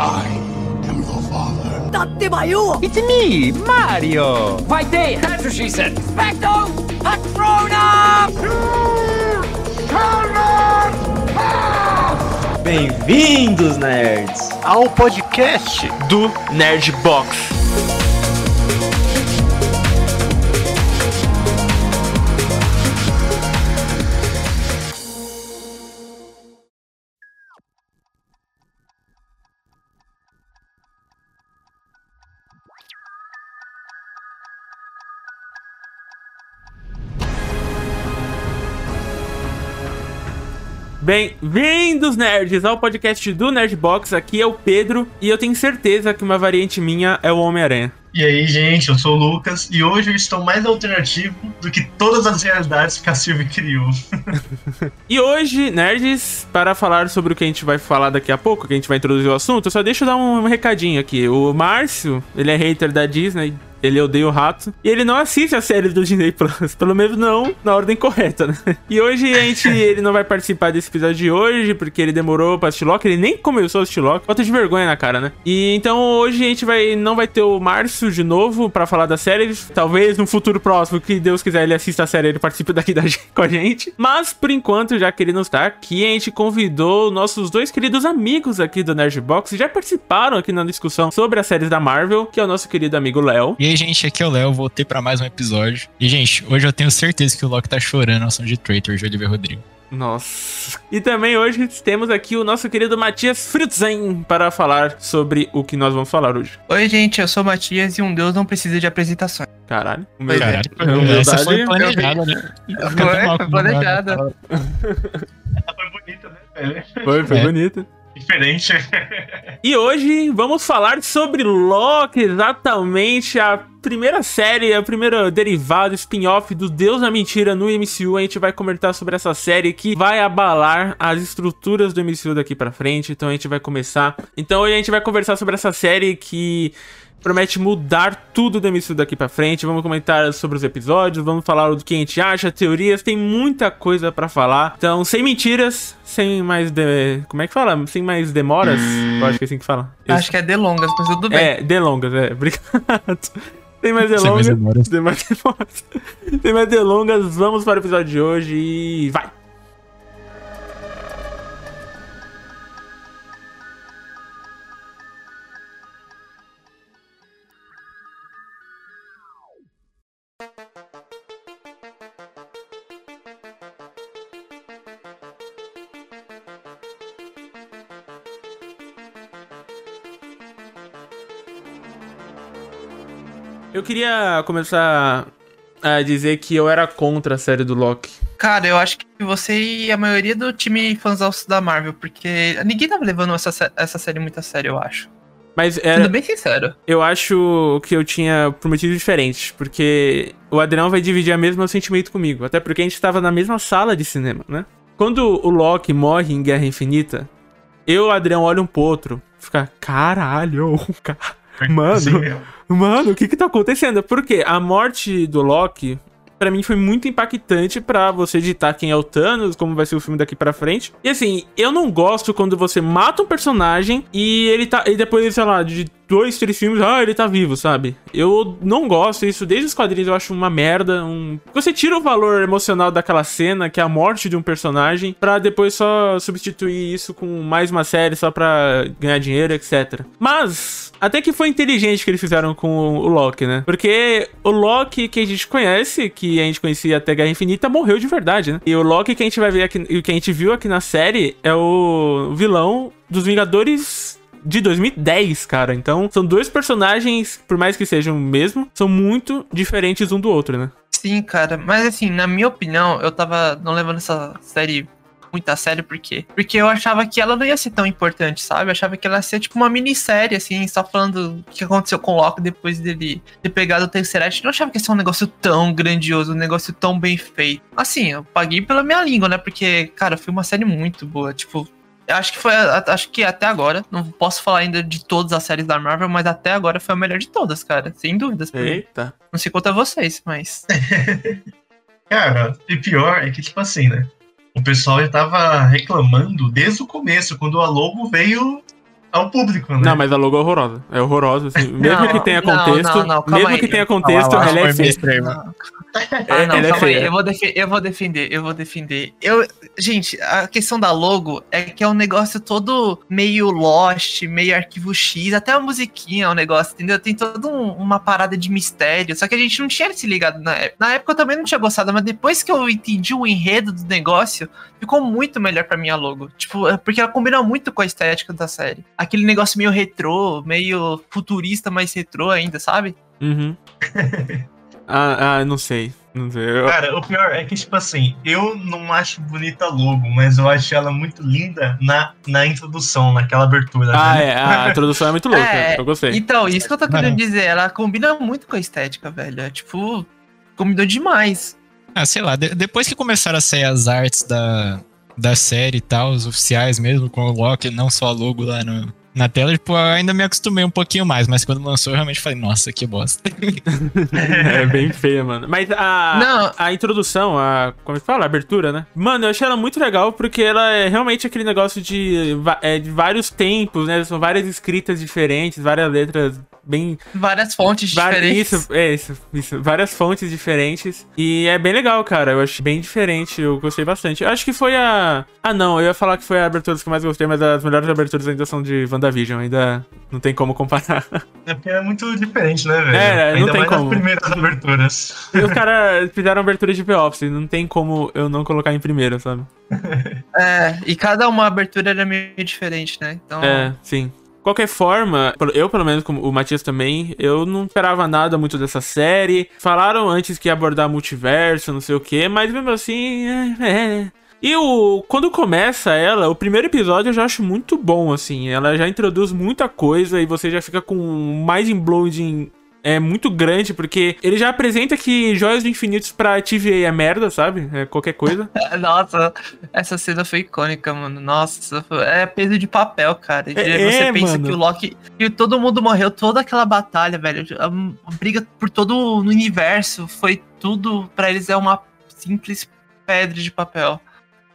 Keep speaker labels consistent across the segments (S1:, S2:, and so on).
S1: I am your father.
S2: Tatemayu!
S3: It's me, Mario!
S4: Vai ter! That's what she said! Specto! Patrona!
S5: Bem-vindos, nerds! Ao podcast do Nerd Box.
S3: Bem-vindos, nerds, ao podcast do Nerdbox. Aqui é o Pedro e eu tenho certeza que uma variante minha é o Homem-Aranha.
S6: E aí, gente, eu sou o Lucas e hoje eu estou mais alternativo do que todas as realidades que a Silvia criou.
S3: E hoje, nerds, para falar sobre o que a gente vai falar daqui a pouco, que a gente vai introduzir o assunto, eu só deixa eu dar um recadinho aqui. O Márcio, ele é hater da Disney, ele odeia o rato. E ele não assiste a série do Disney Plus. Pelo menos não na ordem correta, né? E hoje a gente. Ele não vai participar desse episódio de hoje, porque ele demorou pra assistir Loki. Ele nem começou a assistir Loki. Falta de vergonha na cara, né? E então hoje a gente vai. Não vai ter o Márcio de novo pra falar da série. Talvez no futuro próximo, que Deus quiser, ele assista a série ele participe daqui da, com a gente. Mas por enquanto, já que ele não está aqui, a gente convidou nossos dois queridos amigos aqui do Nerdbox. Já participaram aqui na discussão sobre as séries da Marvel, que é o nosso querido amigo Léo.
S7: E aí, gente, aqui é o Léo, voltei pra mais um episódio. E, gente, hoje eu tenho certeza que o Loki tá chorando ao som de Traitor de Oliver Rodrigo.
S3: Nossa. E também hoje temos aqui o nosso querido Matias Fritzen para falar sobre o que nós vamos falar hoje.
S8: Oi, gente, eu sou o Matias e um deus não precisa de apresentações.
S3: Caralho.
S8: Pois é.
S3: Humildade.
S7: Essa foi planejada, né?
S8: Foi, foi planejada.
S6: Ela foi bonita, né, velho?
S3: Foi, foi
S7: É.
S3: bonito.
S6: Diferente.
S3: E hoje vamos falar sobre Loki, exatamente a primeira série, a primeira derivado, spin-off do Deus da Mentira no MCU. A gente vai comentar sobre essa série que vai abalar as estruturas do MCU daqui pra frente. Então a gente vai começar. Então hoje a gente vai conversar sobre essa série que promete mudar tudo do MCU daqui pra frente. Vamos comentar sobre os episódios, vamos falar do que a gente acha, teorias, tem muita coisa pra falar. Então, sem mentiras, sem mais de... como é que fala? Sem mais demoras? Eu acho que é assim que fala. Eu-
S8: Acho que é delongas, mas tudo bem.
S3: É, delongas, é. Obrigado. Sem mais
S7: Sem
S3: delongas.
S7: mais demoras.
S3: Sem mais demoras. Sem mais delongas, vamos para o episódio de hoje e vai! Queria começar a dizer que eu era contra a série do Loki.
S8: Cara, eu acho que você e a maioria do time fãs da Marvel, porque ninguém tava levando essa, essa série muito a sério, eu acho.
S3: Mas
S8: Sendo
S3: era,
S8: bem sincero.
S3: eu acho que eu tinha por motivos diferentes, porque o Adrião vai dividir o mesmo sentimento comigo, até porque a gente estava na mesma sala de cinema, né? Quando o Loki morre em Guerra Infinita, eu e o Adrião olham um pro outro, fica, caralho, cara. Mano.
S6: Assim mesmo.
S3: Mano, o que que tá acontecendo? Porque a morte do Loki, pra mim, foi muito impactante pra você ditar quem é o Thanos, como vai ser o filme daqui pra frente. E assim, eu não gosto quando você mata um personagem e ele tá. E depois, sei lá, de dois, três filmes, ah, ele tá vivo, sabe? Eu não gosto disso. Desde os quadrinhos eu acho uma merda. Um... Você tira o valor emocional daquela cena, que é a morte de um personagem, pra depois só substituir isso com mais uma série só pra ganhar dinheiro, etc. Mas. Até que foi inteligente que eles fizeram com o Loki, né? Porque o Loki que a gente conhece, que a gente conhecia até Guerra Infinita, morreu de verdade, né? E o Loki que a gente vai ver aqui, que a gente viu aqui na série é o vilão dos Vingadores de 2010, cara. Então, são dois personagens, por mais que sejam o mesmo, são muito diferentes um do outro, né?
S8: Sim, cara. Mas assim, na minha opinião, eu tava não levando essa série muito a sério, por quê? Porque eu achava que ela não ia ser tão importante, sabe? Eu achava que ela ia ser tipo uma minissérie, assim, só falando o que aconteceu com o Loki depois dele ter pegado o Tesseract. Eu não achava que ia ser um negócio tão grandioso, um negócio tão bem feito. Assim, eu paguei pela minha língua, né? Porque, cara, foi uma série muito boa. Tipo, acho que foi, acho que até agora, não posso falar ainda de todas as séries da Marvel, mas até agora foi a melhor de todas, cara. Sem dúvidas.
S3: Eita.
S8: Não sei quanto a vocês, mas.
S6: Cara, e pior é que, tipo assim, né? O pessoal já tava reclamando desde o começo, quando a Lobo veio ao público, né?
S3: Não, mas a logo é horrorosa. É horrorosa, assim. Mesmo
S8: Não,
S3: que tenha contexto,
S8: não, não, calma
S3: mesmo
S8: aí.
S3: que tenha
S7: Calma
S3: contexto,
S7: lá,
S3: ela é feia.
S8: Ah, não,
S3: ela é
S8: calma aí.
S3: feia.
S8: Eu vou, eu vou defender, eu vou defender. Eu, gente, a questão da logo é que é um negócio todo meio Lost, meio arquivo X, até a musiquinha é um negócio, entendeu? Tem toda um- uma parada de mistério. Só que a gente não tinha se ligado na época. Na época eu também não tinha gostado, mas depois que eu entendi o enredo do negócio, ficou muito melhor pra mim a logo. Tipo, é porque ela combina muito com a estética da série. Aquele negócio meio retrô, meio futurista, mas retrô ainda, sabe?
S3: Uhum. ah, ah, não sei. Não sei. Eu-
S6: Cara, o pior é que, tipo assim, eu não acho bonita a logo, mas eu acho ela muito linda na, na introdução, naquela abertura.
S3: Ah,
S6: né?
S3: é. A introdução é muito louca.
S8: É,
S3: eu gostei.
S8: Então, isso que eu tô
S7: Não.
S8: querendo dizer, ela combina muito com a estética, velho. É tipo, combinou demais.
S7: Ah, sei lá, de- depois que começaram a sair as artes da, da série e tal, os oficiais mesmo, com o Loki, não só a logo lá no, na tela, tipo, eu ainda me acostumei um pouquinho mais, mas quando lançou eu realmente falei, nossa, que bosta.
S3: é bem feia, mano. Mas a,
S8: Não.
S3: a introdução, a. Como é que fala? A abertura, né? Mano, eu achei ela muito legal porque ela é realmente aquele negócio de, é, de vários tempos, né? São várias escritas diferentes, várias letras bem.
S8: Várias fontes
S3: va-
S8: diferentes.
S3: Isso, é isso, isso. Várias fontes diferentes. E é bem legal, cara. Eu achei bem diferente. Eu gostei bastante. Eu acho que foi a. Ah, não. Eu ia falar que foi a abertura que eu mais gostei, mas as melhores aberturas ainda são de WandaVision. Ainda não tem como comparar.
S6: É porque é muito diferente, né, velho?
S3: É, não
S6: Ainda
S3: tem
S6: mais
S3: como.
S6: nas primeiras aberturas.
S3: E os caras fizeram abertura de The Office, não tem como eu não colocar em primeiro, sabe?
S8: É, e cada uma abertura era meio diferente, né? Então,
S3: É, sim. Qualquer forma, eu pelo menos, como o Matias também, eu não esperava nada muito dessa série. Falaram antes que ia abordar multiverso, não sei o que, mas mesmo assim, é, é. E o, quando começa ela, o primeiro episódio eu já acho muito bom, assim. Ela já introduz muita coisa e você já fica com um mind-blowing é muito grande, porque ele já apresenta que Joias do Infinitos pra TVA é merda, sabe? É qualquer coisa.
S8: Nossa, essa cena foi icônica, mano. Nossa, é peso de papel, cara.
S3: É,
S8: Você
S3: é,
S8: pensa
S3: mano.
S8: que o Loki. E todo mundo morreu, toda aquela batalha, velho. A, a briga por todo o universo foi tudo. Pra eles é uma simples pedra de papel.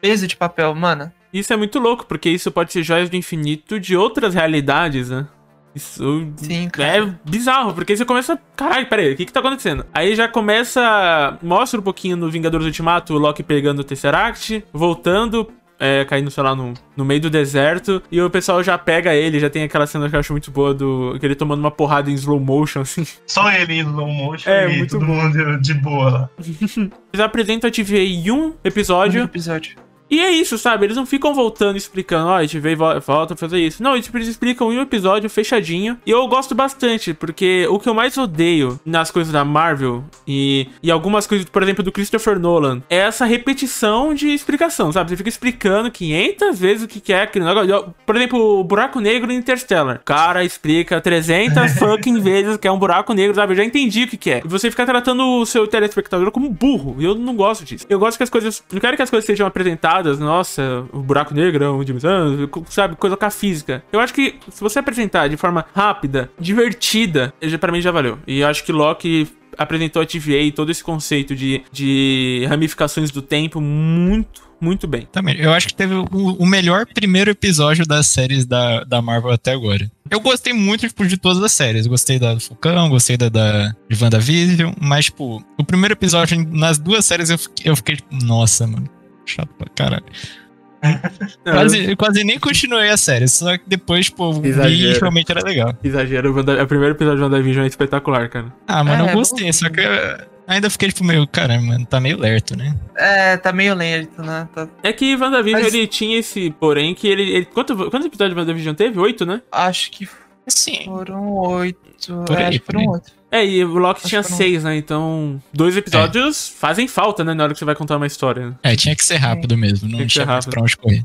S8: Peso de papel, mano.
S3: Isso é muito louco, porque isso pode ser joias do infinito de outras realidades, né? Isso
S8: Sim, cara.
S3: é bizarro, porque você começa. Caralho, peraí, o que que tá acontecendo? Aí já começa. Mostra um pouquinho no Vingadores Ultimato o Loki pegando o Tesseract, voltando. É, caindo, sei lá, no, no meio do deserto. E o pessoal já pega ele, já tem aquela cena que eu acho muito boa do. que ele tomando uma porrada em slow motion, assim.
S6: Só ele em slow motion
S3: É,
S6: e
S3: muito
S6: todo
S3: bom.
S6: mundo de boa lá.
S3: Eles apresentam a TVA em um
S8: Um
S3: episódio. E é isso, sabe? Eles não ficam voltando explicando, ó, a gente veio e vo- volta a fazer isso. Não, eles explicam em um episódio fechadinho. E eu gosto bastante, porque o que eu mais odeio nas coisas da Marvel e, e algumas coisas, por exemplo, do Christopher Nolan, é essa repetição de explicação, sabe? Você fica explicando 500 vezes o que que é aquele negócio. Por exemplo, o buraco negro em Interstellar. O cara explica 300 fucking vezes que é um buraco negro, sabe? Eu já entendi o que que é. E você fica tratando o seu telespectador como burro. E eu não gosto disso. Eu gosto que as coisas. Não quero que as coisas sejam apresentadas, nossa, o buraco negro sabe? Coisa com a física. Eu acho que se você apresentar de forma rápida, divertida, pra mim já valeu. E eu acho que Loki apresentou a TVA todo esse conceito de, de ramificações do tempo muito, muito bem.
S7: Também, eu acho que teve o, o melhor primeiro episódio das séries da, da Marvel até agora. Eu gostei muito, tipo, de todas as séries. Gostei da do Falcão, gostei da, da de WandaVision, mas, tipo, o primeiro episódio, nas duas séries, eu fiquei, eu fiquei tipo, nossa, mano, chato pra caralho. Quase, eu quase nem continuei a série, só que depois, vi e
S3: Exagero.
S7: realmente era legal.
S3: Exagero, o primeiro episódio de WandaVision é espetacular, cara.
S7: Ah, mano,
S8: É,
S7: eu gostei, só que eu ainda fiquei, tipo, meio, caramba, mano, tá meio lerto, né?
S8: É, tá meio lento, né? Tá-
S3: É que WandaVision,
S8: Mas-
S3: ele tinha esse porém que ele... ele quanto, quantos episódios de WandaVision teve? Oito, né?
S8: Acho que
S7: Sim.
S8: foram oito.
S7: Por
S8: é,
S7: aí,
S8: acho que
S7: por
S8: foram
S7: aí.
S8: oito.
S3: É, e o Loki
S8: Acho
S3: tinha
S8: não.
S3: seis, né? Então, dois episódios fazem falta, né? Na hora que você vai contar uma história. né?
S7: É, tinha que ser rápido mesmo, não
S3: Tinha
S7: tinha mais pra onde correr.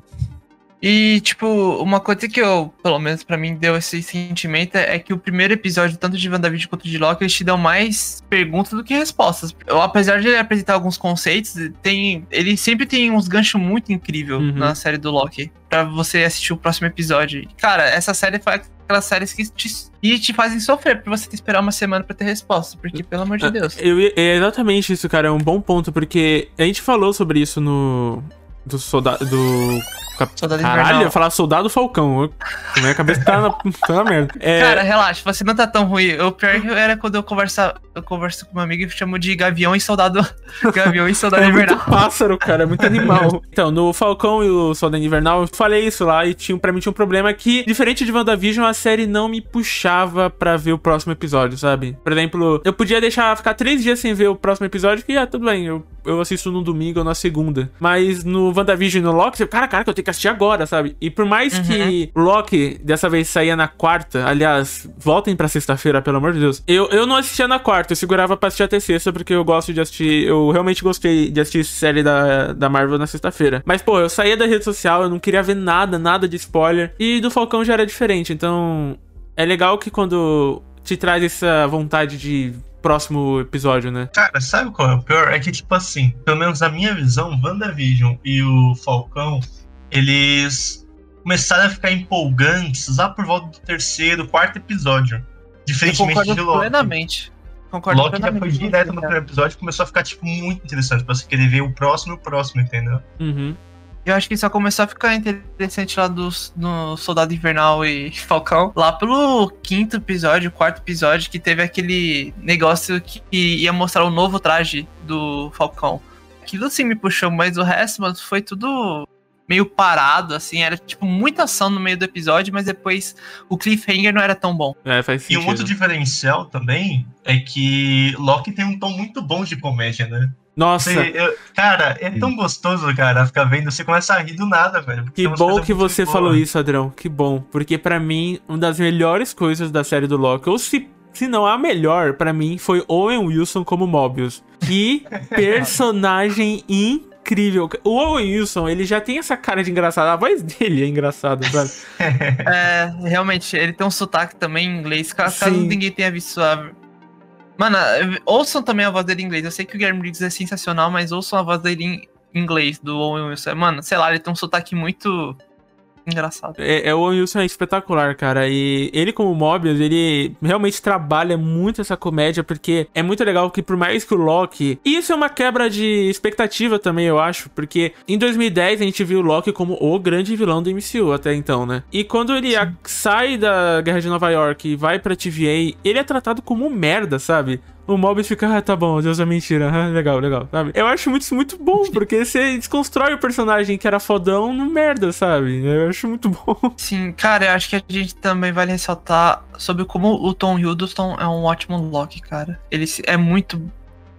S8: E, tipo, uma coisa que eu, pelo menos pra mim, deu esse sentimento é que o primeiro episódio, tanto de WandaVision quanto de Loki, eles te dão mais perguntas do que respostas. Eu, apesar de ele apresentar alguns conceitos, tem, ele sempre tem uns ganchos muito incríveis
S3: Uhum.
S8: na série do Loki. Pra você assistir o próximo episódio. Cara, essa série foi aquelas séries que te, te fazem sofrer pra você esperar uma semana pra ter resposta. Porque, pelo amor de Deus.
S3: Eu, é exatamente isso, cara. É um bom ponto, porque a gente falou sobre isso no. Do soldado. Do
S8: Soldado
S3: Caralho,
S8: Invernal.
S3: eu ia falar Soldado Falcão. Eu- Minha cabeça tá na, tá na merda. É,
S8: Cara, relaxa, você não tá tão ruim. O pior era quando eu conversa, eu converso com meu amigo e chamo de Gavião e Soldado. Gavião e Soldado
S3: É muito
S8: Invernal.
S3: pássaro, cara, é muito animal. então, no Falcão e o Soldado Invernal, eu falei isso lá e tinha, pra mim tinha um problema que, diferente de WandaVision, a série não me puxava pra ver o próximo episódio, sabe? Por exemplo, eu podia deixar ficar três dias sem ver o próximo episódio, que, ah, tudo bem, eu, eu assisto no domingo ou na segunda. Mas no WandaVision e no Loki, você, cara, cara, que eu tenho que assistir agora, sabe? E por mais que o Loki dessa vez saía na quarta, aliás, voltem pra sexta-feira, pelo amor de Deus. Eu, eu não assistia na quarta, eu segurava pra assistir até sexta, porque eu gosto de assistir. Eu realmente gostei de assistir série da, da Marvel na sexta-feira. Mas, pô, eu saía da rede social, eu não queria ver nada, nada de spoiler. E do Falcão já era diferente, então. É legal que quando te traz essa vontade de próximo episódio, né?
S6: Cara, sabe qual é o pior? É que, tipo assim, pelo menos na minha visão, WandaVision e o Falcão, eles começaram a ficar empolgantes lá por volta do terceiro, quarto episódio. Diferentemente de Loki.
S8: plenamente. Concordo
S6: Loki já
S8: plenamente.
S6: foi direto no primeiro episódio e começou a ficar, tipo, muito interessante pra você querer ver o próximo e o próximo, entendeu?
S3: Uhum.
S8: Eu acho que só começou a ficar interessante lá dos, no Soldado Invernal e Falcão. Lá pelo quinto episódio, quarto episódio, que teve aquele negócio que ia mostrar o novo traje do Falcão. Aquilo sim me puxou, mas o resto, mano, foi tudo meio parado, assim. Era tipo muita ação no meio do episódio, mas depois o cliffhanger não era tão bom.
S3: É, faz
S6: E
S3: sentido.
S6: um outro diferencial também é que Loki tem um tom muito bom de comédia, né?
S3: Nossa,
S6: Você- eu- cara, é tão gostoso, cara, ficar vendo. Você começa a rir do nada, velho.
S3: Que bom que você
S6: boas.
S3: falou isso, Adrão. Que bom. Porque pra mim, uma das melhores coisas da série do Loki, ou se, se não a melhor, pra mim, foi Owen Wilson como Mobius. Que personagem incrível. O Owen Wilson, ele já tem essa cara de engraçado. A voz dele é engraçada, sabe?
S8: É, realmente, ele tem um sotaque também em inglês. Caso, caso ninguém tenha visto a. Mano, ouçam também a voz dele em inglês. Eu sei que o Guilherme Briggs é sensacional, mas ouçam a voz dele em inglês, do Owen Wilson. Mano, sei lá, ele tem um sotaque muito engraçado.
S3: É, é, o Wilson é espetacular, cara. E ele, como Mobius, ele realmente trabalha muito essa comédia, porque é muito legal que, por mais que o Loki. E isso é uma quebra de expectativa também, eu acho, porque em 2010 a gente viu o Loki como o grande vilão do MCU até então, né? E quando ele a- sai da Guerra de Nova York e vai pra TVA, ele é tratado como merda, sabe? O Mobius fica, ah, tá bom, Deus é mentira, ah, legal, legal, sabe? Eu acho muito, isso muito bom, porque você desconstrói o personagem que era fodão no merda, sabe? Eu acho muito bom.
S8: Sim, cara, eu acho que a gente também vale ressaltar sobre como o Tom Hiddleston é um ótimo Loki, cara. Ele é muito.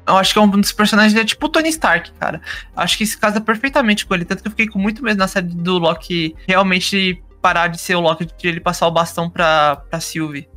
S8: Eu acho que é um dos personagens, é tipo o Tony Stark, cara. Acho que se casa perfeitamente com ele. Tanto que eu fiquei com muito medo na série do Loki realmente parar de ser o Loki, de ele passar o bastão pra, pra Sylvie.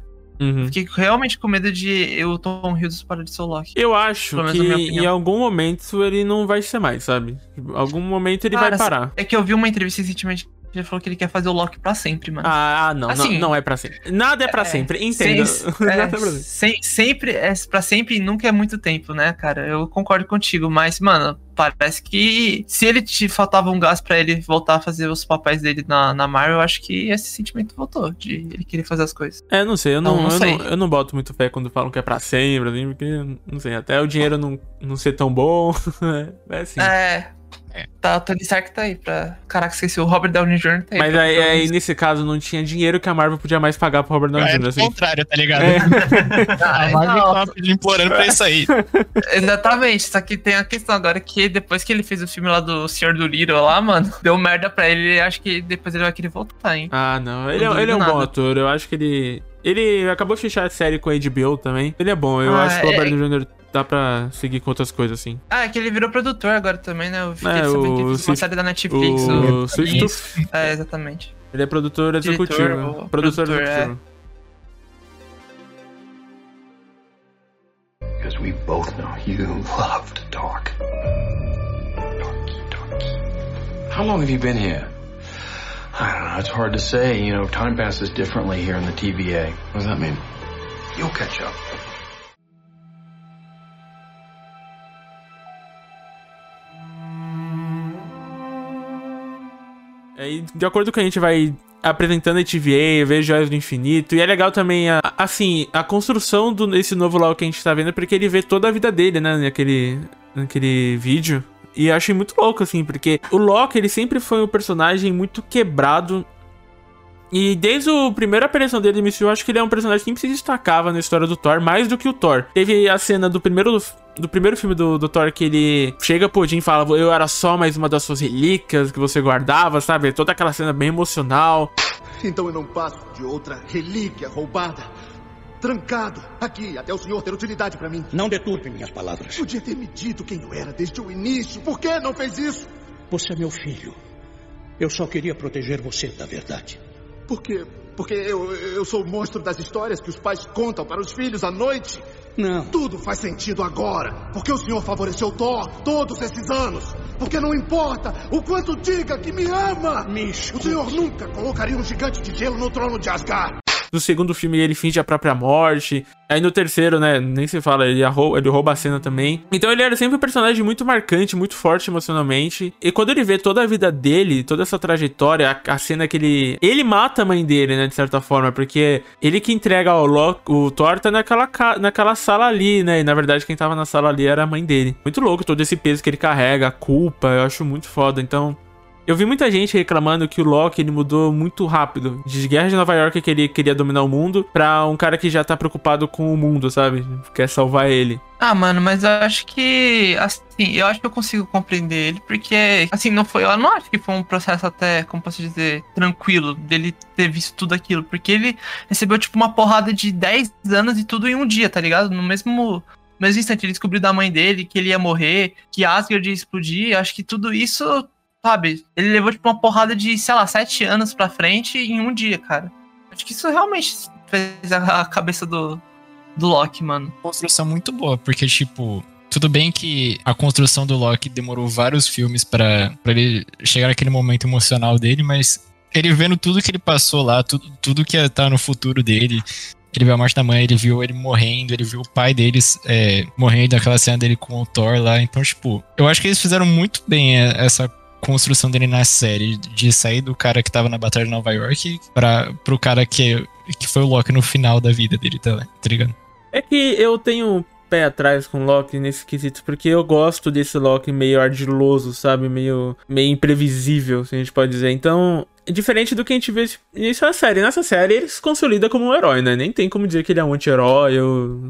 S3: Uhum.
S8: Fiquei realmente com medo de o Tom Hiddleston parar de ser o Loki.
S3: Eu acho que em algum momento ele não vai ser mais, sabe? Em algum momento ele
S8: Cara,
S3: vai parar.
S8: É que eu vi uma entrevista recentemente que ele falou que ele quer fazer o Loki pra sempre, mano.
S3: Ah, não,
S8: Assim,
S3: não, não é pra sempre. Nada é pra
S8: É,
S3: sempre, entenda.
S8: Sem-
S3: Nada
S8: é,
S3: é pra sempre.
S8: sem- sempre é pra sempre e nunca é muito tempo, né, cara? Eu concordo contigo, mas, mano, parece que se ele te faltava um gás pra ele voltar a fazer os papéis dele na, na Marvel, eu acho que esse sentimento voltou, de ele querer fazer as coisas.
S3: É, não sei, eu não,
S8: Não, não
S3: eu,
S8: sei.
S3: não, eu não boto muito fé quando falam que é pra sempre, assim, porque, não sei, até o dinheiro não, não ser tão bom. é assim.
S8: É.
S7: É.
S8: Tá, o Tony Stark tá aí pra. Caraca, esqueci, o Robert Downey Jr. tá aí.
S3: Mas
S8: pra-
S3: aí, aí, nesse caso, não tinha dinheiro que a Marvel podia mais pagar pro Robert Downey
S7: É
S3: Jr.
S7: o
S3: Assim.
S7: contrário, tá ligado?
S3: É.
S7: A Marvel
S8: não,
S7: tava pedindo implorando pra isso aí.
S8: Exatamente, só que tem a questão agora que depois que ele fez o filme lá do Senhor do Little lá, mano, deu merda pra ele. Acho que depois ele vai querer voltar, hein?
S3: Ah, não. Ele,
S8: Não
S3: é, ele é um bom ator. Eu acho que ele. Ele acabou de fechar a série com a HBO também. Ele é bom. Eu
S8: Ah,
S3: acho que o
S8: é-
S3: Robert Downey Jr. dá pra seguir com outras coisas, assim.
S8: Ah, é que ele virou produtor agora também, né? Eu fiquei
S3: É,
S8: sabendo que
S3: o
S8: ele fez uma
S3: Swift-
S8: série da Netflix.
S3: O
S8: o-
S3: Swift
S8: Isso, É, exatamente.
S3: Ele é produtor
S8: Diretor,
S3: executivo.
S8: o
S3: produtor
S8: produtor, é.
S3: executivo.
S1: Because we both know you love to talk.
S2: How long have you been here? I don't know. It's hard to say. You know, time passes differently here in the TVA. What does that mean?
S1: You'll catch up.
S3: É, e de acordo com que a gente vai apresentando a TVA, ver Joias do Infinito, e é legal também, a, assim, a construção desse novo Lau que a gente tá vendo, porque ele vê toda a vida dele, né, naquele, naquele vídeo. E eu achei muito louco, assim, porque o Loki, ele sempre foi um personagem muito quebrado. E desde a primeira aparição dele no MCU, eu acho que ele é um personagem que sempre se destacava na história do Thor, mais do que o Thor. Teve a cena do primeiro, do primeiro filme do, do Thor que ele chega pro Odin e fala: Eu era só mais uma das suas relíquias que você guardava, sabe? Toda aquela cena bem emocional.
S9: Então eu não passo de outra relíquia roubada. Trancado aqui até o senhor ter utilidade para mim.
S10: Não deturpe minhas palavras.
S9: Podia ter me dito quem eu era desde o início. Por que não fez isso?
S10: Você é meu filho. Eu só queria proteger você da verdade.
S9: Por quê? Porque eu, eu sou o monstro das histórias que os pais contam para os filhos à noite?
S10: Não.
S9: Tudo faz sentido agora. Porque o senhor favoreceu Thor todos esses anos. Porque não importa o quanto diga que me ama. O senhor nunca colocaria um gigante de gelo no trono de Asgard.
S3: No segundo filme ele finge a própria morte. Aí no terceiro, né, nem se fala, ele rouba, ele rouba a cena também. Então ele era sempre um personagem muito marcante, muito forte emocionalmente. E quando ele vê toda a vida dele, toda essa trajetória, a, a cena que ele. Ele mata a mãe dele, né, de certa forma, porque ele que entrega o, Loki, o Thor tá naquela, naquela sala ali, né? E na verdade quem tava na sala ali era a mãe dele. Muito louco todo esse peso que ele carrega, a culpa, eu acho muito foda. Então, eu vi muita gente reclamando que o Loki ele mudou muito rápido. De Guerra de Nova York que ele queria dominar o mundo pra um cara que já tá preocupado com o mundo, sabe? Quer salvar ele.
S8: Ah, mano, mas eu acho que assim, eu acho que eu consigo compreender ele, porque assim, não foi, eu não acho que foi um processo até, como posso dizer, tranquilo dele ter visto tudo aquilo, porque ele recebeu tipo uma porrada de 10 anos e tudo em um dia, tá ligado? No mesmo mesmo instante ele descobriu da mãe dele que ele ia morrer, que Asgard ia explodir, acho que tudo isso Sabe? Ele levou, tipo, uma porrada de, sei lá, sete anos pra frente em um dia, cara. Acho que isso realmente fez a, cabeça do, do Loki, mano.
S7: Construção muito boa, porque, tipo, tudo bem que a construção do Loki demorou vários filmes para ele chegar naquele momento emocional dele, mas ele vendo tudo que ele passou lá, tudo, tudo que tá no futuro dele. Ele viu a morte da mãe, ele viu ele morrendo, ele viu o pai deles é, morrendo, aquela cena dele com o Thor lá. Então, tipo, eu acho que eles fizeram muito bem essa construção dele na série, de sair do cara que tava na Batalha de Nova York pra, pro cara que, que foi o Loki no final da vida dele, tá, tá ligado?
S3: É que eu tenho pé atrás com o Loki nesse quesito, porque eu gosto desse Loki meio ardiloso, sabe? Meio, meio imprevisível, se a gente pode dizer. Então, diferente do que a gente vê na série. Nessa série ele se consolida como um herói, né? Nem tem como dizer que ele é um anti-herói,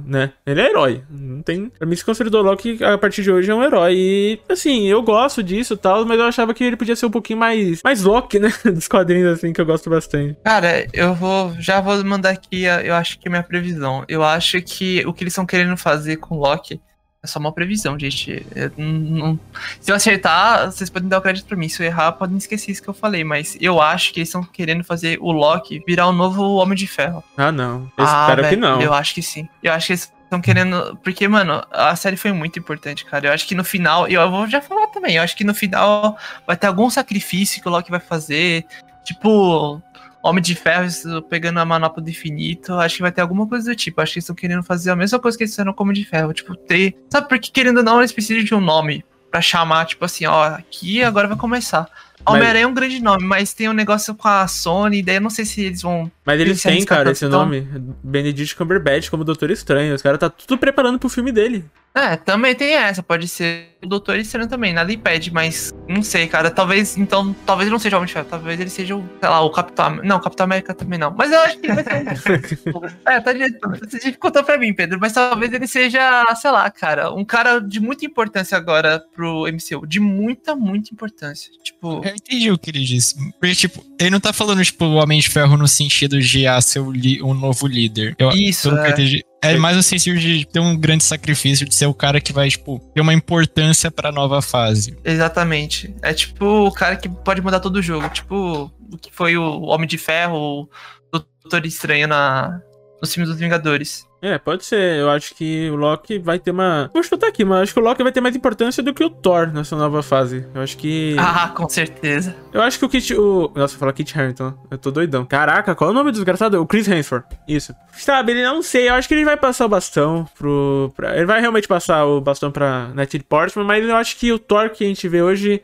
S3: né? Ele é herói. Não tem. Pra mim se consolidou logo que a partir de hoje é um herói. E assim, eu gosto disso e tal, mas eu achava que ele podia ser um pouquinho mais. mais Loki, né? Dos quadrinhos, assim, que eu gosto bastante.
S8: Cara, eu vou. Já vou mandar aqui, eu acho que é minha previsão. Eu acho que o que eles estão querendo fazer com Loki é só uma previsão, gente. Não... Se eu acertar, vocês podem dar o crédito pra mim. Se eu errar, podem esquecer isso que eu falei. Mas eu acho que eles estão querendo fazer o Loki virar o novo Homem de Ferro.
S3: Ah, não. Eu ah, espero véio, que não.
S8: Eu acho que sim. Eu acho que eles estão querendo. Porque, mano, a série foi muito importante, cara. Eu acho que no final. Eu vou já falar também. Eu acho que no final vai ter algum sacrifício que o Loki vai fazer. Tipo, Homem de Ferro pegando a manopla do infinito. Acho que vai ter alguma coisa do tipo. Acho que eles estão querendo fazer a mesma coisa que eles fizeram com o Homem de Ferro. Tipo, ter. Sabe, porque querendo ou não, eles precisam de um nome pra chamar, tipo assim, ó, aqui agora vai começar. Homem-Aranha é um grande nome, mas tem um negócio com a Sony, daí eu não sei se eles vão.
S3: Mas eles têm, cara, esse então... nome. Benedict Cumberbatch como Doutor Estranho. Os caras tá tudo preparando pro filme dele.
S8: É, também tem essa. Pode ser o Doutor Estranho também, nada impede, mas não sei, cara. Talvez, então, talvez não seja o Homem de Ferro, talvez ele seja, o, sei lá, o Capitão Não, o Capitão América também não. Mas eu acho que ele vai ser. é, tá Você dificultou pra mim, Pedro, mas talvez ele seja, sei lá, cara, um cara de muita importância agora pro MCU. De muita, muita importância. Tipo.
S7: Eu entendi o que ele disse. Porque, tipo, ele não tá falando, tipo, o Homem de Ferro no sentido de ah, ser um novo líder. Eu,
S8: Isso. É.
S7: entendi. É mais no sentido de ter um grande sacrifício, de ser o cara que vai, tipo, ter uma importância pra nova fase.
S8: Exatamente. É tipo o cara que pode mudar todo o jogo. Tipo, o que foi o Homem de Ferro, o Doutor Estranho na, nos filmes dos Vingadores.
S3: É, pode ser. Eu acho que o Loki vai ter uma. Vou chutar aqui, mas acho que o Loki vai ter mais importância do que o Thor nessa nova fase. Eu acho que.
S8: Ah, com certeza.
S3: Eu acho que o Kit. O... Nossa, fala Kit Harington. Eu tô doidão. Caraca, qual é o nome do desgraçado? O Chris Hemsworth. Isso. Sabe, ele não sei. Eu acho que ele vai passar o bastão pro. Pra... Ele vai realmente passar o bastão pra Natalie Portman, mas eu acho que o Thor que a gente vê hoje.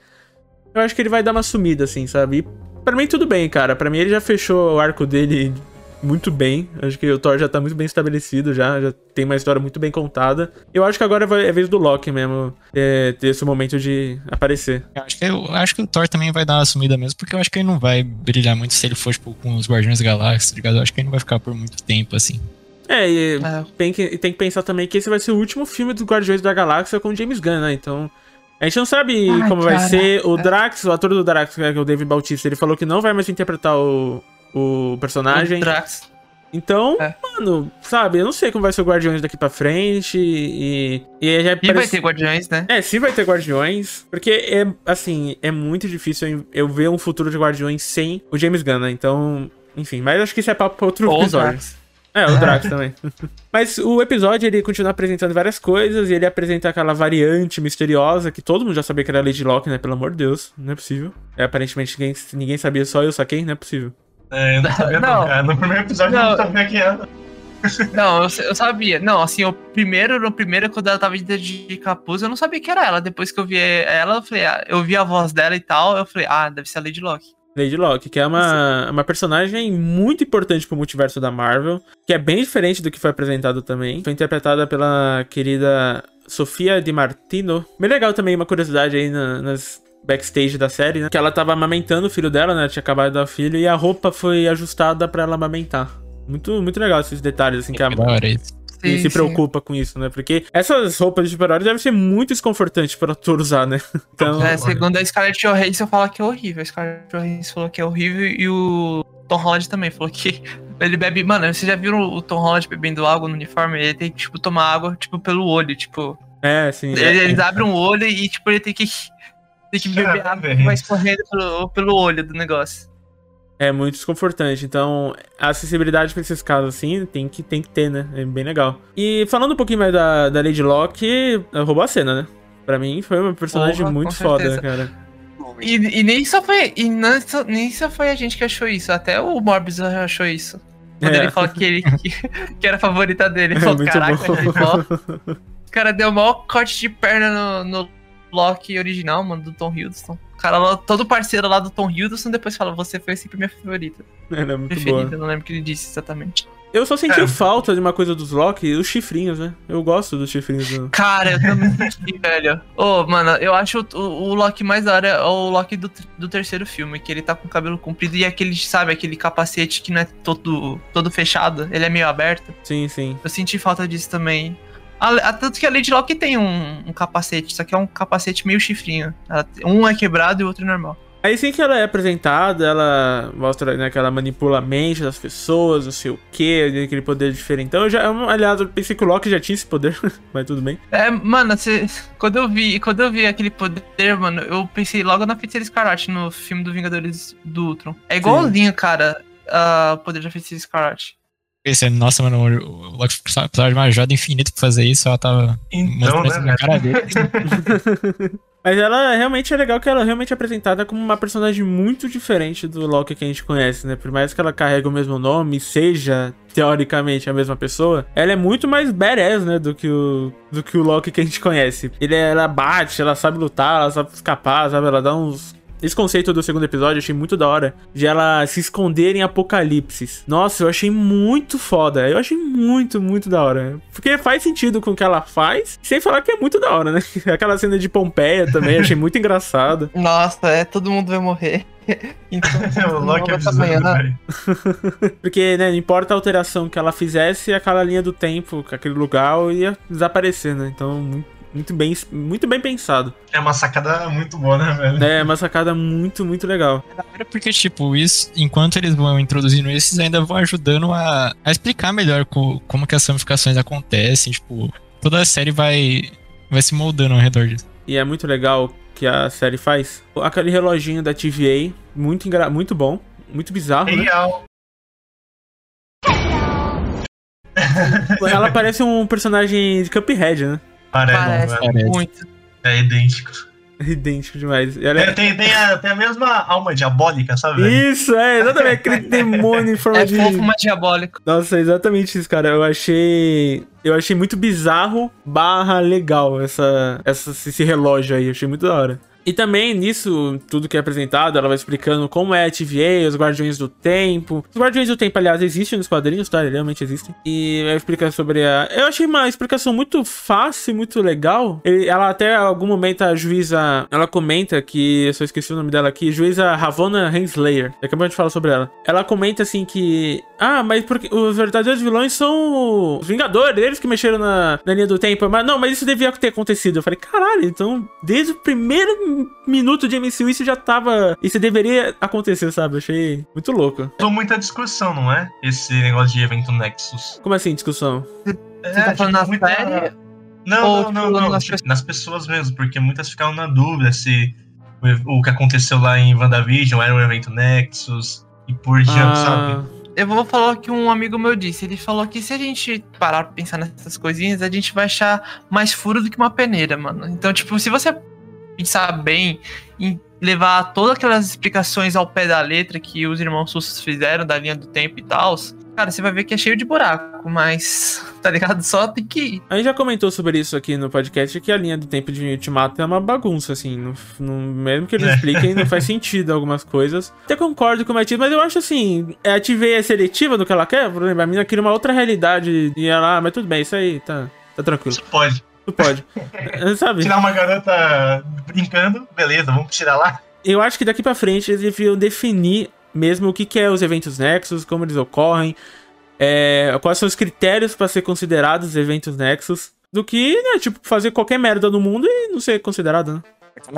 S3: Eu acho que ele vai dar uma sumida, assim, sabe? E pra mim, tudo bem, cara. Pra mim, ele já fechou o arco dele muito bem. Acho que o Thor já tá muito bem estabelecido, já, já tem uma história muito bem contada. Eu acho que agora vai- é vez do Loki mesmo é, ter esse momento de aparecer.
S7: Eu acho, que, eu acho que o Thor também vai dar uma sumida mesmo, porque eu acho que ele não vai brilhar muito se ele for, tipo, com os Guardiões da Galáxia, tá ligado? Eu acho que ele não vai ficar por muito tempo, assim.
S3: É, e
S8: É.
S3: tem, que, tem que pensar também que esse vai ser o último filme dos Guardiões da Galáxia com o James Gunn, né? Então. A gente não sabe
S8: Ai,
S3: como vai
S8: caraca.
S3: ser. O Drax, o ator do Drax, que é o David Bautista, ele falou que não vai mais interpretar o, o personagem.
S8: O Drax.
S3: Então,
S8: É.
S3: mano, sabe, eu não sei como vai ser o Guardiões daqui pra frente e. E, já
S8: E vai
S3: parece-
S8: ter Guardiões, né?
S3: É, sim vai ter Guardiões, porque é, assim, é muito difícil eu- ver um futuro de Guardiões sem o James Gunn, né? Então, enfim, mas acho que isso é papo pra outro
S8: Ou o
S3: episódio.
S8: Drax.
S3: É, o Drax também. Mas o episódio, ele continua apresentando várias coisas, e ele apresenta aquela variante misteriosa, que todo mundo já sabia que era Lady Locke, né? Pelo amor de Deus, não é possível. É, aparentemente ninguém, ninguém sabia, só eu saquei, não é possível.
S6: É, eu não sabia não,
S8: Não.
S6: No primeiro episódio eu
S8: Não.
S6: não sabia quem era.
S8: Não, eu, eu sabia. Não, assim, o primeiro, no primeiro, quando ela tava de, de capuz, eu não sabia que era ela. Depois que eu vi ela, eu falei, ah, eu vi a voz dela e tal, eu falei, ah, deve ser a Lady Locke.
S3: Lady Locke, que é uma, uma personagem muito importante pro multiverso da Marvel, que é bem diferente do que foi apresentado também. Foi interpretada pela querida Sofia Di Martino. Bem legal também, uma curiosidade aí na- nas backstage da série, né? Que ela tava amamentando o filho dela, né? Tinha acabado de dar o filho e a roupa foi ajustada pra ela amamentar. Muito, muito legal esses detalhes, assim, que a,
S7: Que
S3: e
S8: Sim,
S3: se
S8: sim.
S3: preocupa com isso, né? Porque essas roupas de super-herói devem ser muito desconfortantes pra ator usar, né? Então,
S8: É, segundo a Scarlett Johansson, fala que é horrível. A Scarlett Johansson falou que é horrível e o Tom Holland também falou que ele bebe... Mano, vocês já viram o Tom Holland bebendo água no uniforme? Ele tem que, tipo, tomar água, tipo, pelo olho, tipo...
S3: é, assim...
S8: Ele- Eles abrem um olho e, tipo, ele tem que... Tem que beber
S6: Ah,
S8: água que vai escorrendo pelo, pelo olho do negócio.
S3: É muito desconfortante. Então, a acessibilidade pra esses casos, assim, tem que, tem que ter, né? É bem legal. E falando um pouquinho mais da, da Lady Locke, roubou a cena, né? Pra mim, foi uma personagem
S8: Porra,
S3: muito foda,
S8: certeza.
S3: cara.
S8: E, e nem só foi. E não, só- nem só foi a gente que achou isso, até o Morbius achou isso. Quando
S3: É.
S8: ele falou que, ele, que, que era a favorita dele. Ele
S3: É
S8: falou,
S3: muito
S8: caraca,
S3: bom.
S8: ele falou, o cara deu o maior corte de perna no, no Loki original, mano, do Tom Hiddleston. O cara, lá, todo parceiro lá do Tom Hiddleston, depois fala, você foi sempre minha favorita.
S3: Ela é muito
S8: Preferida,
S3: boa.
S8: não lembro o que ele disse exatamente.
S3: Eu só senti
S6: É.
S3: falta de uma coisa dos Loki, os chifrinhos, né? Eu gosto dos chifrinhos do...
S8: Cara, eu também senti, velho. Ô, mano, eu acho o, o Loki mais da hora é o Loki do, do terceiro filme, que ele tá com o cabelo comprido e aquele, sabe, aquele capacete que não é todo, todo fechado, ele é meio aberto.
S3: Sim, sim.
S8: Eu senti falta disso também. A- a- tanto que a Lady Locke tem um, um capacete, só que é um capacete meio chifrinho. Ela um é quebrado e o outro é normal.
S3: Aí sim que ela é apresentada, ela mostra né, que ela manipula a mente das pessoas, não sei o que, aquele poder diferentão. Eu já, eu, aliás, eu pensei que o Loki já tinha esse poder, mas tudo bem.
S8: É, mano, cê- quando eu vi, quando eu vi aquele poder, mano, eu pensei logo na Feiticeira Escarlate no filme do Vingadores do Ultron. É igualzinho, cara, a- o poder da Feiticeira Escarlate.
S7: Pensei, nossa, mano, o Loki precisava de uma ajuda infinita pra fazer isso, ela tava
S6: Então,
S7: mostrando
S6: né,
S7: na cara dele.
S3: Mas ela realmente é legal que ela é realmente apresentada como uma personagem muito diferente do Loki que a gente conhece, né? Por mais que ela carregue o mesmo nome e seja, teoricamente, a mesma pessoa, ela é muito mais badass, né? Do que o, do que o Loki que a gente conhece. Ele, ela bate, ela sabe lutar, ela sabe escapar, sabe? Ela dá uns. Esse conceito do segundo episódio eu achei muito da hora. De ela se esconder em apocalipses. Nossa, eu achei muito foda. Eu achei muito, muito da hora. Porque faz sentido com o que ela faz. Sem falar que é muito da hora, né? Aquela cena de Pompeia também, achei muito engraçado.
S8: Nossa, é, todo mundo vai morrer. Então,
S6: o Loki avisando,
S8: amanhã.
S6: velho.
S3: Porque, né, não importa a alteração que ela fizesse, aquela linha do tempo, aquele lugar ia desaparecer, né? Então, muito bem, muito bem pensado.
S6: É uma sacada muito boa, né, velho?
S3: É uma sacada muito, muito legal.
S7: É porque, tipo, isso, enquanto eles vão introduzindo isso, eles ainda vão ajudando a, a explicar melhor co- como que as ramificações acontecem, tipo, toda a série vai, vai se moldando ao redor disso.
S3: E é muito legal que a série faz. Aquele reloginho da TVA, muito, engra... muito bom, muito bizarro, né?
S6: Real.
S3: Ela parece um personagem de Cuphead, né?
S6: Parece,
S8: Parece
S6: velho.
S7: Parece.
S8: muito.
S6: É idêntico.
S3: Idêntico demais. Ela
S6: É,
S3: é-
S6: tem, tem, a, tem a mesma alma diabólica, sabe? velho?
S3: Isso, é, exatamente, aquele demônio em forma
S8: É
S3: de...
S8: fofo, mas diabólico.
S3: Nossa, é exatamente isso, cara. Eu achei. Eu achei muito bizarro barra legal essa, essa, esse relógio aí. Eu achei muito da hora. E também nisso, tudo que é apresentado, ela vai explicando como é a TVA, os Guardiões do Tempo. Os Guardiões do Tempo, aliás, existem nos quadrinhos, tá? Eles realmente existem. E vai explicar sobre a. Eu achei uma explicação muito fácil, muito legal. Ela até, algum momento, a juíza. Ela comenta que. Eu só esqueci o nome dela aqui. Juíza Ravonna Henslayer. Acabamos de falar sobre ela. Ela comenta assim que. Ah, mas porque os verdadeiros vilões são os Vingadores, eles que mexeram na, na linha do tempo. Mas não, mas isso devia ter acontecido. Eu falei, caralho, então, desde o primeiro minuto de MCU, isso já tava. Isso deveria acontecer, sabe? Eu achei muito louco.
S6: Tô muita discussão, não é? Esse negócio de evento Nexus.
S3: Como assim, discussão?
S6: É,
S8: tá falando na
S6: muita-
S8: série?
S6: Não,
S8: Ou,
S6: não, não,
S8: tipo,
S6: não.
S8: nas
S6: tipo, nas pessoas mesmo, porque muitas ficaram na dúvida se o, o que aconteceu lá em WandaVision era um evento Nexus e por diante,
S3: Ah,
S6: sabe?
S8: Eu vou falar o que um amigo meu disse. Ele falou que se a gente parar pra pensar nessas coisinhas, a gente vai achar mais furo do que uma peneira, mano. Então, tipo, se você pensar bem em levar todas aquelas explicações ao pé da letra que os irmãos Sussos fizeram da linha do tempo e tal, cara, você vai ver que é cheio de buraco, mas, tá ligado? Só tem que ir.
S3: A gente já comentou sobre isso aqui no podcast, que a linha do tempo de Ultimato é uma bagunça, assim. Não, não- mesmo que eles
S6: É.
S3: expliquem, não faz sentido algumas coisas. Até concordo com o Matias, mas eu acho assim, a TVA é seletiva do que ela quer, por exemplo, a menina queria uma outra realidade e ela, ah, mas tudo bem, isso aí tá, tá tranquilo.
S6: Isso pode.
S3: Tu pode. É, Sabe?
S6: Tirar uma garota brincando, beleza, vamos tirar lá.
S3: Eu acho que daqui pra frente eles deviam definir mesmo o que, que é os eventos Nexus, como eles ocorrem, é, quais são os critérios pra ser considerados eventos Nexus, do que, né, tipo, fazer qualquer merda no mundo e não ser considerado, né?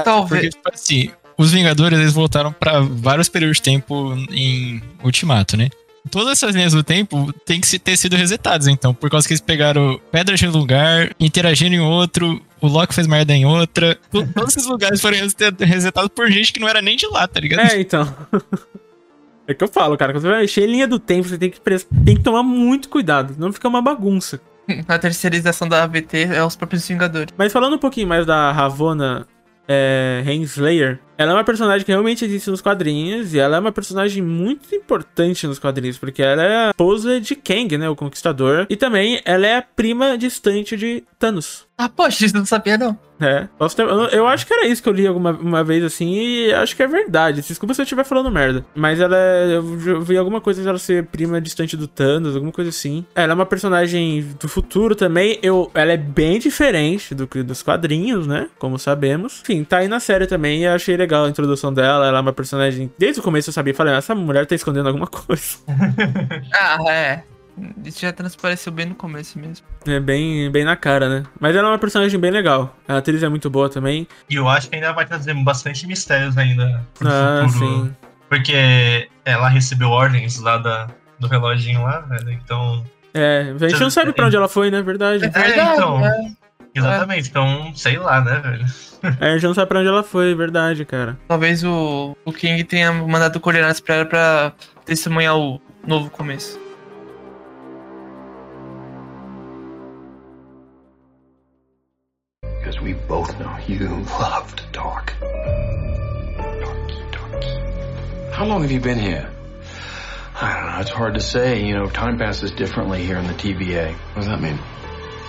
S8: Talvez.
S7: Porque, tipo assim, os Vingadores eles voltaram pra vários períodos de tempo em Ultimato, né? Todas essas linhas do tempo têm que ter sido resetadas, então, por causa que eles pegaram pedras de um lugar, interagiram em outro, o Loki fez merda em outra. To- Todos esses lugares foram rese- resetados por gente que não era nem de lá, tá ligado?
S3: É, então. É que eu falo, cara, quando você vai mexer em linha do tempo, você tem que, pres- tem que tomar muito cuidado, não fica uma bagunça.
S8: A terceirização da AVT é os próprios Vingadores.
S3: Mas falando um pouquinho mais da Ravonna é, Henslayer, ela é uma personagem que realmente existe nos quadrinhos e ela é uma personagem muito importante nos quadrinhos, porque ela é a esposa de Kang, né, o Conquistador, e também ela é a prima distante de Thanos.
S8: Ah, poxa, isso não sabia não.
S3: É, eu, acho que era isso que eu li alguma uma vez assim, e acho que é verdade. Desculpa se eu estiver falando merda. Mas ela é. Eu vi alguma coisa de ela ser prima distante do Thanos, alguma coisa assim. Ela é uma personagem do futuro também. Eu, ela é bem diferente do que dos quadrinhos, né? Como sabemos. Enfim, tá aí na série também e eu achei legal a introdução dela. Ela é uma personagem. Desde o começo eu sabia, falei, "Ah, essa mulher tá escondendo alguma coisa.
S8: Ah, é. Isso já transpareceu bem no começo mesmo.
S3: É bem, bem na cara, né? Mas ela é uma personagem bem legal. A atriz é muito boa também.
S6: E eu acho que ainda vai trazer bastante mistérios ainda pro
S3: Ah,
S6: futuro.
S3: sim.
S6: Porque ela recebeu ordens lá da, do reloginho lá, velho. Então.
S3: É, a gente não sabe pra onde ela foi, né? Verdade.
S6: É, então. Exatamente, então, sei lá, né, velho?
S3: É, a gente não sabe pra onde ela foi, verdade, cara.
S8: Talvez o, o King tenha mandado coordenadas pra ela pra testemunhar o novo começo.
S1: We both know you love to talk.
S2: How long have you been here? I don't know. It's hard to say. You know, time passes differently here in the TVA. What does that mean?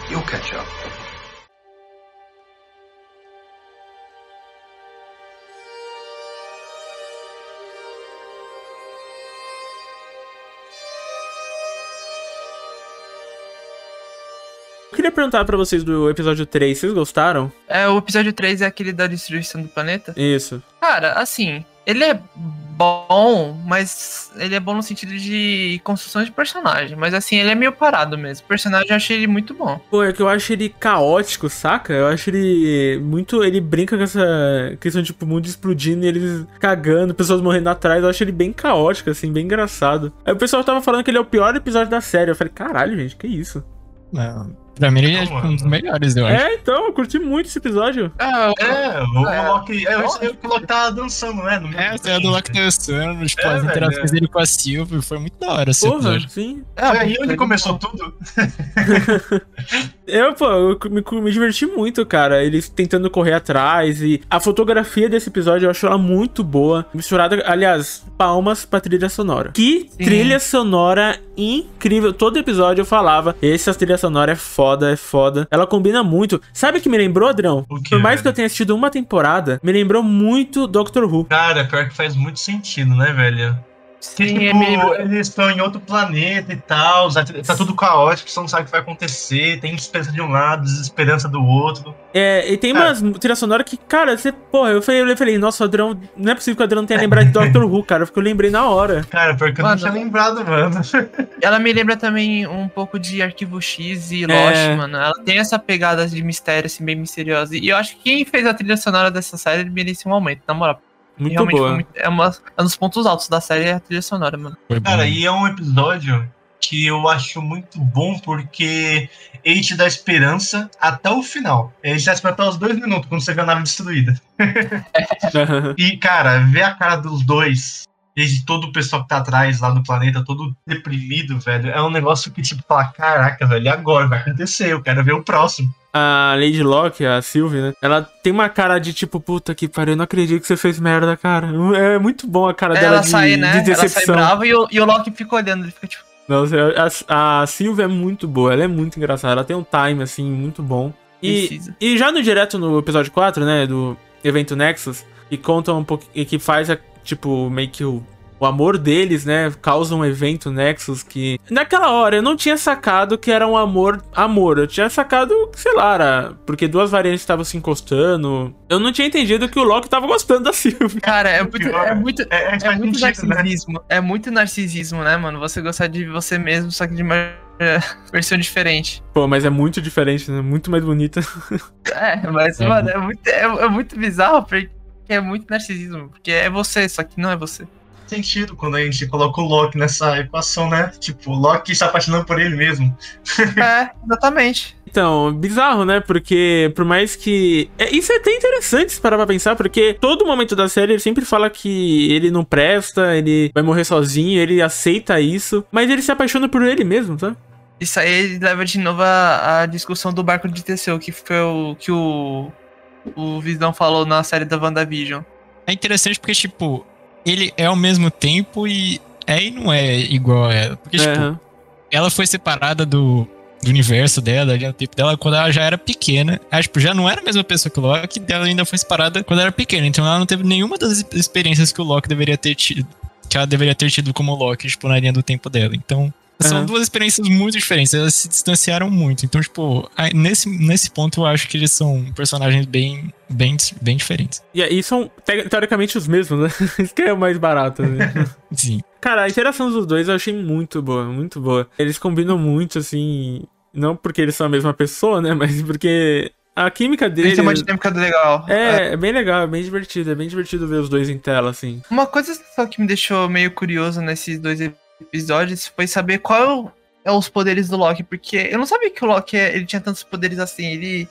S1: You'll catch up.
S3: Queria perguntar pra vocês do episódio 3, vocês gostaram?
S8: É, o episódio 3 é aquele da destruição do planeta.
S3: Isso.
S8: Cara, assim, ele é bom, mas ele é bom no sentido de construção de personagem. Mas assim, ele é meio parado mesmo. O personagem eu achei ele muito bom.
S3: Pô, é que eu acho ele caótico, saca? Eu acho ele muito. Ele brinca com essa questão de tipo, o mundo explodindo e eles cagando, pessoas morrendo atrás. Eu acho ele bem caótico, assim, bem engraçado. Aí o pessoal tava falando que ele é o pior episódio da série. Eu falei, caralho, gente, que isso?
S7: Não, pra mim ele é tipo, um dos melhores, eu acho.
S3: É, então, eu curti muito esse episódio.
S6: É, o
S8: É.
S6: Loki. É, o que o Loki tava dançando, né?
S7: É, é do Loki dançando, tipo,
S6: É,
S7: as interações
S6: é.
S7: dele com a Silvia, foi muito da hora esse
S3: Porra,
S7: episódio.
S3: sim.
S6: É, aí onde começou tudo.
S3: Eu, pô, eu me, me diverti muito, cara. Eles tentando correr atrás e a fotografia desse episódio eu acho ela muito boa. Misturada, aliás, palmas pra trilha sonora. Que
S8: Sim.
S3: trilha sonora incrível. Todo episódio eu falava, essa trilha sonora é foda. Foda, é foda. Ela combina muito. Sabe o que me lembrou, Adrão?
S6: O quê,
S3: Por mais
S6: velho?
S3: que eu tenha assistido uma temporada, me lembrou muito Doctor Who.
S6: Cara, pior que faz muito sentido, né, velho? Que,
S8: Sim,
S6: tipo,
S8: é meio-
S6: eles estão em outro planeta e tal, tá tudo caótico, você não sabe o que vai acontecer, tem esperança de um lado, desesperança do outro.
S3: É, e tem umas trilha sonora que, cara, você, porra, eu falei, eu falei, nossa, o Adrão, não é possível que o Adrão não tenha lembrado de Doctor Who, cara, porque eu lembrei na hora.
S6: Cara, porque eu
S8: Mano.
S6: não tinha lembrado, mano.
S8: Ela me lembra também um pouco de Arquivo X e
S3: É.
S8: Lost, mano. Ela tem essa pegada de mistério, assim, bem misteriosa. E eu acho que quem fez a trilha sonora dessa série ele merece um aumento, na moral.
S3: Muito
S8: Realmente
S3: boa.
S8: muito- é, uma, é um dos pontos altos da série é a trilha sonora, mano.
S7: Foi bom.
S6: Cara, e é um episódio que eu acho muito bom porque ele te dá esperança até o final. Ele te dá esperança até os dois minutos, quando você vê a nave destruída. E, cara, ver a cara dos dois e de todo o pessoal que tá atrás lá no planeta, todo deprimido, velho, é um negócio que, tipo, fala, caraca, velho, e agora? Vai acontecer, eu quero ver o próximo.
S3: A Lady Locke, a Sylvie, né? Ela tem uma cara de tipo, puta que pariu, eu não acredito que você fez merda, cara. É muito bom a cara dela
S8: ela
S3: de,
S8: sai, né?
S3: de
S8: Ela sai
S3: decepção.
S8: brava e o, e o Loki fica olhando, ele fica tipo.
S3: Nossa, a, a Sylvie é muito boa, ela é muito engraçada, ela tem um time, assim, muito bom. E,
S8: Precisa.
S3: e já no direto no episódio 4, né, do evento Nexus, que conta um pouco, e que faz, a, tipo, meio que o, o amor deles, né, causa um evento Nexus que... Naquela hora eu não tinha sacado que era um amor, amor, eu tinha sacado, sei lá, era porque duas variantes estavam se encostando. Eu não tinha entendido que o Loki tava gostando da Sylvie.
S8: Cara, é muito, é muito,
S6: É, é,
S8: é muito
S6: sentido, né?
S8: narcisismo. É muito narcisismo, né, mano? Você gostar de você mesmo, só que de uma é, versão diferente.
S3: Pô, mas é muito diferente, né, muito mais bonita.
S8: É, mas,
S7: É.
S8: mano, é muito, é, é muito bizarro, porque é muito narcisismo. Porque é você, só que não é você.
S6: Sentido quando a gente coloca o Loki nessa equação, né? Tipo, o Loki se apaixonando por ele mesmo.
S8: É, exatamente.
S3: Então, bizarro, né? Porque por mais que. É, isso é até interessante se parar pra pensar, porque todo momento da série ele sempre fala que ele não presta, ele vai morrer sozinho, ele aceita isso, mas ele se apaixona por ele mesmo, sabe?
S8: Isso aí leva de novo a, a discussão do barco de Teseu, que foi o que o, o Visão falou na série da WandaVision.
S7: É interessante porque, tipo, ele é ao mesmo tempo e é e não é igual a ela. Porque, tipo, ela foi separada do, do universo dela, ali, o tempo dela, quando ela já era pequena. Ela, tipo, já não era a mesma pessoa que o Loki, ela ainda foi separada quando ela era pequena. Então ela não teve nenhuma das experiências que o Loki deveria ter tido. Que ela deveria ter tido como Loki, tipo, na linha do tempo dela. Então. São duas experiências muito diferentes, elas se distanciaram muito. Então, tipo, nesse, nesse ponto eu acho que eles são personagens bem, bem, bem diferentes.
S3: E aí são te- teoricamente os mesmos, né? Isso que é o mais barato, né?
S7: Sim.
S3: Cara, a interação dos dois eu achei muito boa, muito boa. Eles combinam muito, assim. Não porque eles são a mesma pessoa, né? Mas porque a química
S8: Eles
S3: deles.
S8: têm uma dinâmica legal.
S3: É, é bem legal, é bem divertido. É bem divertido ver os dois em tela, assim.
S8: Uma coisa só que me deixou meio curioso nesses dois episódios foi saber qual é os poderes do Loki, porque eu não sabia que o Loki ele tinha tantos poderes assim. Ele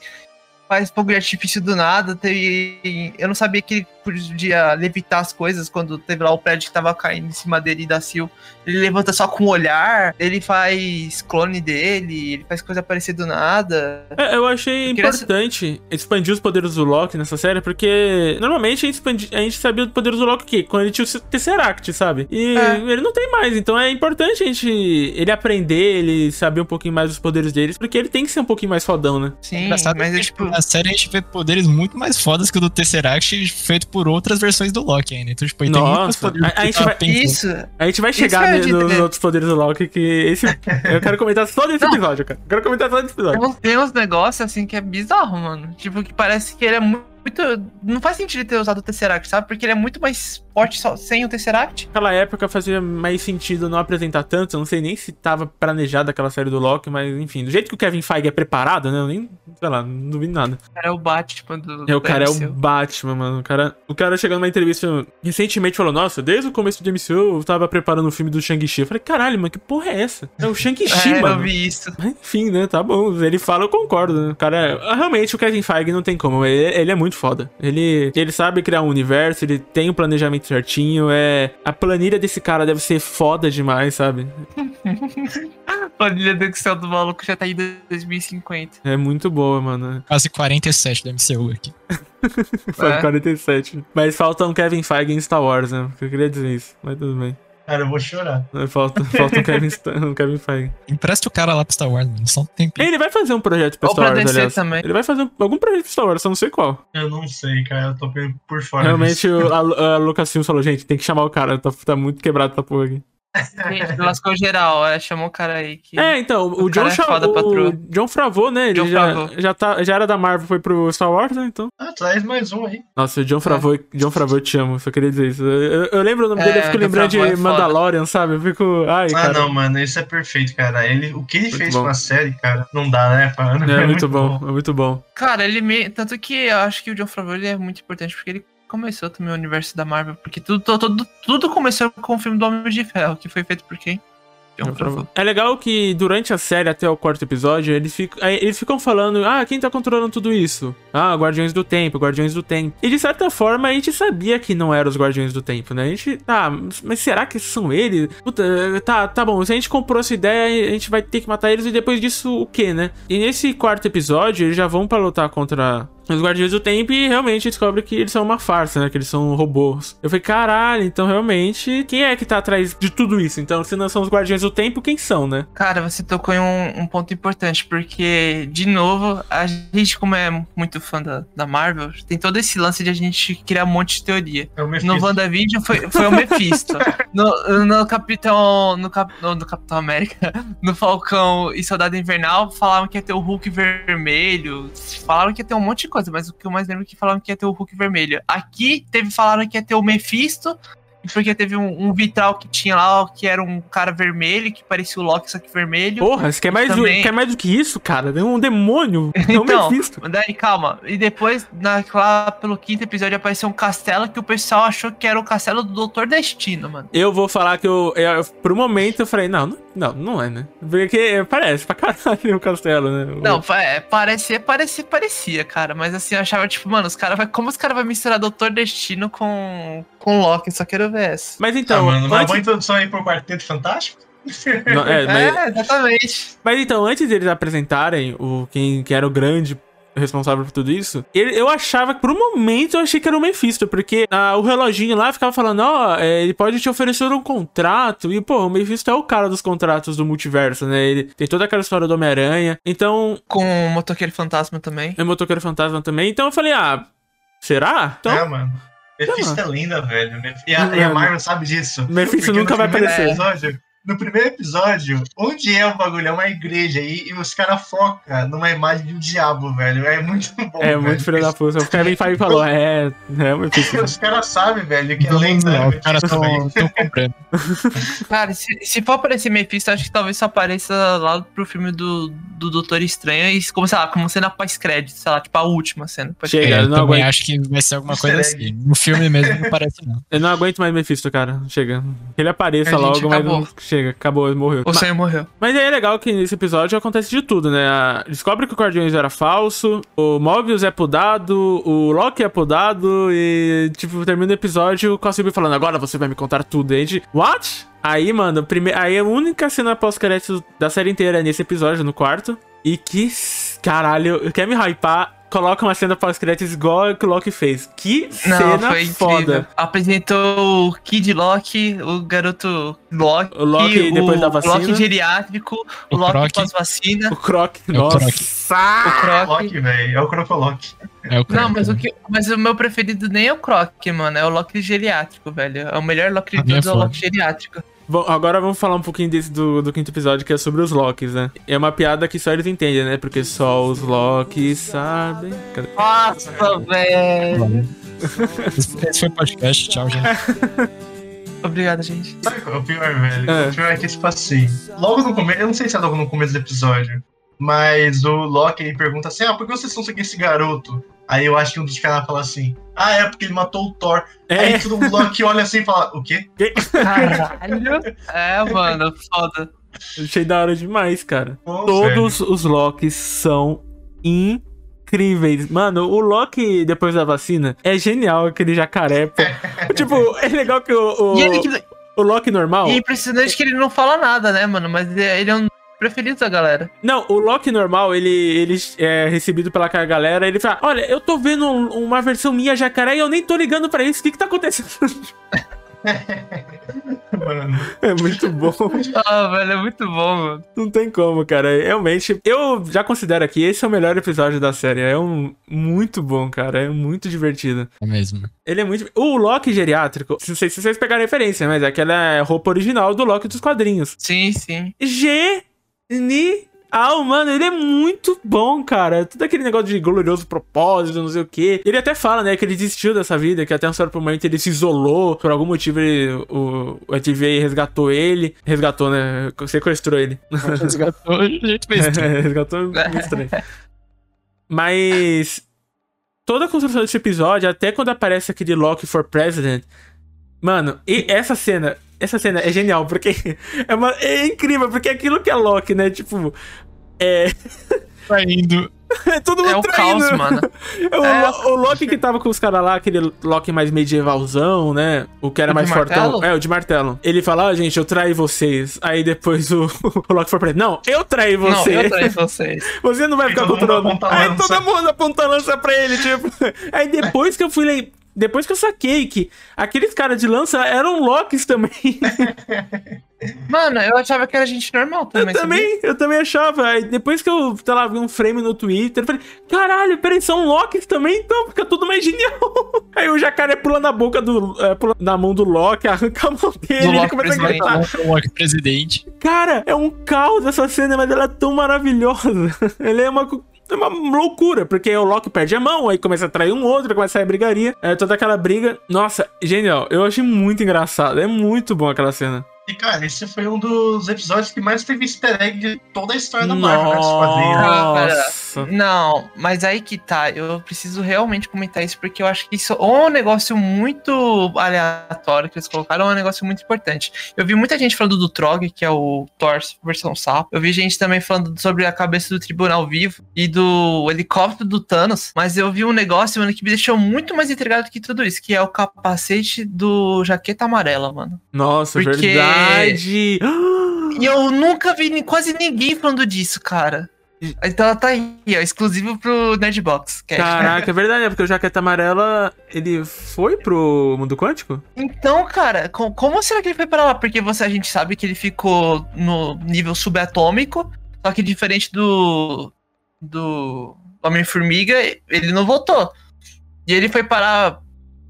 S8: faz fogo de artifício do nada, tem... eu não sabia que ele podia levitar as coisas quando teve lá o prédio que tava caindo em cima dele e da Sil. Ele levanta só com o olhar, ele faz clone dele, ele faz coisa aparecer do nada.
S3: É, eu achei
S8: queria
S3: importante expandir os poderes do Loki nessa série, porque normalmente a gente, expandi- a gente sabia dos poderes do Loki o quê? quando ele tinha o Tesseract, sabe? E
S8: É.
S3: ele não tem mais, então é importante a gente ele aprender, ele saber um pouquinho mais dos poderes deles, porque ele tem que ser um pouquinho mais fodão, né?
S8: Sim,
S7: Engraçado
S8: mas é
S7: porque,
S8: tipo.
S7: na série a gente vê poderes muito mais fodas que o do Tesseract feito por outras versões do Loki ainda. Então, tipo, ele tem muito mais
S3: Nossa,
S7: poderes
S3: a-
S7: que
S3: a gente vai-.
S8: Isso,
S3: A gente vai
S8: Isso
S3: chegar
S8: eu
S3: ne-
S8: ia
S3: nos
S8: dizer.
S3: outros poderes do Loki, que esse. eu quero comentar só desse episódio, cara. Eu quero comentar só desse
S8: Tem
S3: episódio.
S8: uns, tem uns negócios assim que é bizarro, mano. Tipo, que parece que ele é mu- muito. Não faz sentido ter usado o Tesseract, sabe? Porque ele é muito mais forte só, sem o Tesseract.
S3: Naquela época fazia mais sentido não apresentar tanto. Eu não sei nem se tava planejada aquela série do Loki, mas enfim, do jeito que o Kevin Feige é preparado, né? Eu nem, sei lá, não duvido nada.
S8: O cara é o Batman do.
S3: É, o cara é o
S8: MCU.
S3: Batman, mano. O cara, o cara chegando numa entrevista recentemente falou: Nossa, desde o começo do MCU eu tava preparando o filme do Shang-Chi. Eu falei: Caralho, mano, que porra é essa? É o Shang-Chi,
S8: É, eu
S3: mano.
S8: vi isso.
S3: Mas, Enfim, né? Tá bom. Ele fala, eu concordo. Né? O cara, é- realmente, o Kevin Feige não tem como. Ele, ele é muito foda. Ele, ele sabe criar um universo, ele tem o planejamento certinho. É, a planilha desse cara deve ser foda demais, sabe?
S8: A planilha do Excel do maluco já tá em 2050.
S3: É muito boa, mano.
S7: Quase 47 do MCU aqui.
S3: Foi
S8: É.
S3: 47. Mas falta um Kevin Feige em Star Wars, né? Eu queria dizer isso. Mas tudo bem.
S6: Cara, eu vou chorar.
S3: Falta, falta o Kevin, o Kevin Feige.
S7: Empresta o cara lá pro Star Wars, mano. Só um tempinho.
S3: Ele vai fazer um projeto pra
S8: Ou
S3: Star
S8: pra
S3: Wars,
S8: DC
S3: aliás.
S8: também.
S3: Ele vai fazer algum projeto pra Star Wars, só não sei qual.
S6: Eu não sei, cara. Eu tô por- por fora.
S3: Realmente,
S6: disso.
S3: o, a, a Lucasfilm falou, gente, tem que chamar o cara, tá, tá muito quebrado essa porra aqui.
S8: Gente, lascou geral, é, chamou o cara aí que.
S3: É, então, o,
S8: O
S3: John,
S8: é foda,
S3: o. John Favreau, né, ele
S8: John
S3: já,
S8: Favreau.
S3: já, tá, já era da Marvel, foi pro Star Wars, né, então...
S6: Ah, traz mais um aí.
S3: Nossa, o John Favreau, John Favreau, eu te amo, só queria dizer isso. Eu, eu lembro o nome
S8: É,
S3: dele, eu fico
S8: John
S3: lembrando de
S8: é.
S3: Mandalorian, sabe? Eu fico, ai,
S6: Ah,
S3: cara...
S6: não, mano, isso é perfeito, cara. Ele, o que ele
S3: Muito
S6: fez
S3: bom.
S6: com a série, cara, não dá, né, mano?
S3: É, muito bom, é muito bom.
S8: Cara, ele me. Tanto que eu acho que o John Favreau ele é muito importante porque ele começou também o universo da Marvel. Porque tudo, tudo, tudo começou com o filme do Homem de Ferro, que foi feito por quem?
S3: É legal que durante a série, até o quarto episódio, eles ficam, eles ficam falando: ah, quem tá controlando tudo isso? Ah, Guardiões do Tempo, Guardiões do Tempo. E de certa forma, a gente sabia que não eram os Guardiões do Tempo, né? A gente, tá, mas será que são eles? Puta, tá, tá bom, se a gente comprou essa ideia, a gente vai ter que matar eles e depois disso o quê, né? E nesse quarto episódio, eles já vão pra lutar contra. Os Guardiões do Tempo e realmente descobre que eles são uma farsa, né? Que eles são robôs. Eu falei, caralho, então realmente, quem é que tá atrás de tudo isso? Então, se não são os Guardiões do Tempo, quem são, né?
S8: Cara, você tocou em um, um ponto importante, porque, de novo, a gente, como é muito fã da, da Marvel, tem todo esse lance de a gente criar um monte de teoria.
S6: É o Mephisto.
S8: No WandaVision foi, foi o Mephisto. No, no Capitão. No, Cap, no, no Capitão América, no Falcão e Soldado Invernal, falavam que ia ter o Hulk vermelho. Falaram que ia ter um monte de coisa, mas o que eu mais lembro é que falaram que ia ter o Hulk vermelho. Aqui teve falaram que ia ter o Mephisto. Porque teve um, um vitral que tinha lá, que era um cara vermelho, que parecia o Loki, só que vermelho.
S3: Porra, você quer mais, do,
S8: Também-
S3: quer mais do que isso, cara? É um demônio. Não
S8: Então,
S3: Mephisto.
S8: daí, calma. E depois, na, lá pelo quinto episódio, apareceu um castelo que o pessoal achou que era o castelo do Doutor Destino, mano.
S3: Eu vou falar que eu, eu- Por um momento eu falei, não, não, não, não é, né? Porque parece pra caralho o castelo, né?
S8: Não, é, parecia, parecia, parecia, cara. Mas assim, eu achava, tipo, mano, os cara vai, como os caras vão misturar Doutor Destino com, com Loki? Só quero ver essa.
S3: Mas
S6: Ah,
S3: então.
S6: mano, uma
S3: antes-
S6: boa introdução aí pro Quarteto Fantástico?
S3: Não, é, mas,
S8: É, exatamente.
S3: mas então, antes deles apresentarem o quem que era o grande responsável por tudo isso, ele- eu achava que por um momento eu achei que era o Mephisto, porque ah, o reloginho lá ficava falando, ó, é, ele pode te oferecer um contrato, e pô, o Mephisto é o cara dos contratos do multiverso, né? Ele tem toda aquela história do Homem-Aranha. Então,
S8: Com o Motoqueiro Fantasma também.
S3: é Motoqueiro Fantasma também. Então eu falei, ah, será? Então,
S6: É, mano. Mephisto é linda, velho. E a, e a. Marvel sabe disso.
S3: Mephisto nunca vai aparecer.
S6: Episódio, no primeiro episódio, onde é o bagulho? É uma igreja e, e os caras focam numa imagem de um diabo, velho. É muito bom.
S3: é
S6: velho.
S3: muito filho da puta. O Kevin Feige falou, é, é o Mephisto.
S6: Os caras sabem, velho, que é lenda.
S7: não,
S6: né,
S7: os caras estão comprando.
S8: Cara, se, se for aparecer Mephisto, acho que talvez só apareça lá pro filme do, do Doutor Estranho e como, sei lá, como cena pós-crédito, sei lá, tipo a última cena.
S3: Chega,
S7: É,
S3: eu
S7: eu
S3: não
S7: também
S3: aguento.
S7: acho que vai ser alguma coisa assim. No filme mesmo não parece, não.
S3: Eu não aguento mais Mephisto, cara. Chega. Que ele apareça logo, mas
S8: acabou.
S3: não... chega. Acabou, ele morreu.
S8: O sonho morreu.
S3: Mas aí é legal que nesse episódio acontece de tudo, né? A- Descobre que o Guardiões era falso, o Mobius é podado, o Loki é podado e, tipo, termina o episódio com a Sylvie falando, agora você vai me contar tudo. E a gente, what? Aí, mano, prime... aí a única cena pós-créditos da série inteira é nesse episódio, no quarto. E que, caralho, quer me hypar? Coloca uma cena pós-créditos igual a que o Loki fez. Que
S8: Não,
S3: cena
S8: foi incrível.
S3: foda.
S8: Apresentou o Kid Loki, o garoto Loki,
S3: O Loki depois da vacina.
S8: O Loki geriátrico, o,
S7: O
S8: Loki
S7: Croc.
S8: pós-vacina,
S3: O Croc,
S7: É o
S3: nossa.
S7: Croc.
S8: o Croc.
S6: Loki, velho. É o Crocolock.
S7: É o
S8: Não, mas o, que, mas o meu preferido nem é o Croc, mano, é o Loki geriátrico, velho. É o melhor Loki de todos, é o. Loki geriátrico.
S3: Bom, agora vamos falar um pouquinho desse do, do quinto episódio, que é sobre os Locks, né? É uma piada que só eles entendem, né? Porque só os Locks sabem. Cadê?
S8: Nossa, velho.
S7: Esse foi o podcast. Tchau, gente.
S8: Obrigado, gente.
S6: Sabe qual é o pior, velho?
S3: É.
S6: O pior é que, tipo assim, logo no começo, eu não sei se é logo no começo do episódio, mas o Loki ele pergunta assim: ah, por que vocês estão seguindo esse garoto? Aí eu acho que um dos caras fala assim: ah, é porque ele matou o Thor.
S3: É.
S6: Aí todo mundo Loki olha assim e fala: o quê?
S8: Caralho. É, mano, foda.
S3: Achei da hora demais, cara.
S6: Pô,
S3: Todos os Locks são incríveis. Mano, o Loki, depois da vacina, é genial, aquele jacaré, pô. tipo, é legal que o, o,
S8: E ele que-
S3: o Loki normal...
S8: E é impressionante que ele não fala nada, né, mano? Mas ele é um preferidos da galera.
S3: Não, o Loki normal, ele, ele é recebido pela galera, ele fala, olha, eu tô vendo um- uma versão minha jacaré e eu nem tô ligando pra isso, o que que tá acontecendo?
S6: Mano.
S3: É muito bom.
S8: Ah, velho, é muito bom, mano.
S3: Não tem como, cara. Realmente, eu já considero aqui esse é o melhor episódio da série. É um muito bom, cara. É muito divertido.
S7: É mesmo.
S3: Ele é muito. O Loki geriátrico, não sei se vocês pegaram referência, mas é aquela roupa original do Loki dos quadrinhos.
S8: Sim, sim.
S3: Genial, mano, ele é muito bom, cara. Tudo aquele negócio de glorioso propósito, não sei o quê. Ele até fala, né, que ele desistiu dessa vida, que até um certo momento ele se isolou. Por algum motivo ele, o, o TVA resgatou ele. Resgatou, né? Sequestrou ele.
S7: Resgatou, a gente fez tudo.
S3: É, resgatou muito estranho. Mas toda a construção desse episódio, até quando aparece aquele Loki for President, mano, e essa cena, essa cena é genial, porque é, uma, é incrível, porque é aquilo que é Loki, né? Tipo, é.
S7: Traindo.
S3: É todo mundo
S8: É o
S3: traindo.
S8: caos, mano.
S3: É o,
S8: É.
S3: O Loki que tava com os caras lá, aquele Loki mais medievalzão, né? O que era
S8: O
S3: mais fortão.
S8: martelo?
S3: É, o de martelo. Ele fala, ó, gente, eu traí vocês. Aí depois o, o Loki foi pra ele, não, eu traí você.
S8: Não, eu traí vocês.
S3: Você não vai
S6: Aí
S3: ficar controlando.
S6: aponta a
S3: Aí todo mundo aponta a lança pra ele, tipo. Aí depois que eu fui Depois que eu saquei que aqueles caras de lança eram Locks também.
S8: Mano, eu achava que era gente normal
S3: Eu
S8: também. sabia?
S3: também, eu também achava. Aí depois que eu, sei lá, vi um frame no Twitter, eu falei, caralho, peraí, são Locks também, então fica tudo mais genial. Aí o jacaré pula na boca do. É, pula na mão do Loki, arranca a mão dele, ele começa a
S8: presidente.
S3: gritar.
S7: O Loki presidente.
S3: Cara, é um caos essa cena, mas ela é tão maravilhosa. Ele é uma. É uma loucura, porque o Loki perde a mão, aí começa a trair um outro, começa a sair brigaria. É toda aquela briga. Nossa, genial. Eu achei muito engraçado. É muito bom aquela cena.
S6: E, cara, esse foi um dos episódios que mais teve easter egg de toda a história da Marvel, né? Se fazer.
S3: Nossa.
S8: Não, mas aí que tá, eu preciso realmente comentar isso porque eu acho que isso ou é um negócio muito aleatório que eles colocaram, ou é um negócio muito importante. Eu vi muita gente falando do Trog, que é o Thor versão sapo. Eu vi gente também falando sobre a cabeça do Tribunal Vivo e do helicóptero do Thanos, mas eu vi um negócio, mano, que me deixou muito mais intrigado que tudo isso, que é o capacete do Jaqueta Amarela, mano.
S3: Nossa,
S8: Porque-
S3: verdade.
S8: E eu nunca vi quase ninguém falando disso, cara. Então ela tá aí, ó, exclusivo pro Nerdbox. Cast.
S3: Caraca, é verdade, é porque o Jaqueta Amarela, ele foi pro mundo quântico?
S8: Então, cara, co- como será que ele foi pra lá? Porque você, a gente sabe que ele ficou no nível subatômico, só que diferente do do Homem-Formiga, ele não voltou. E ele foi parar.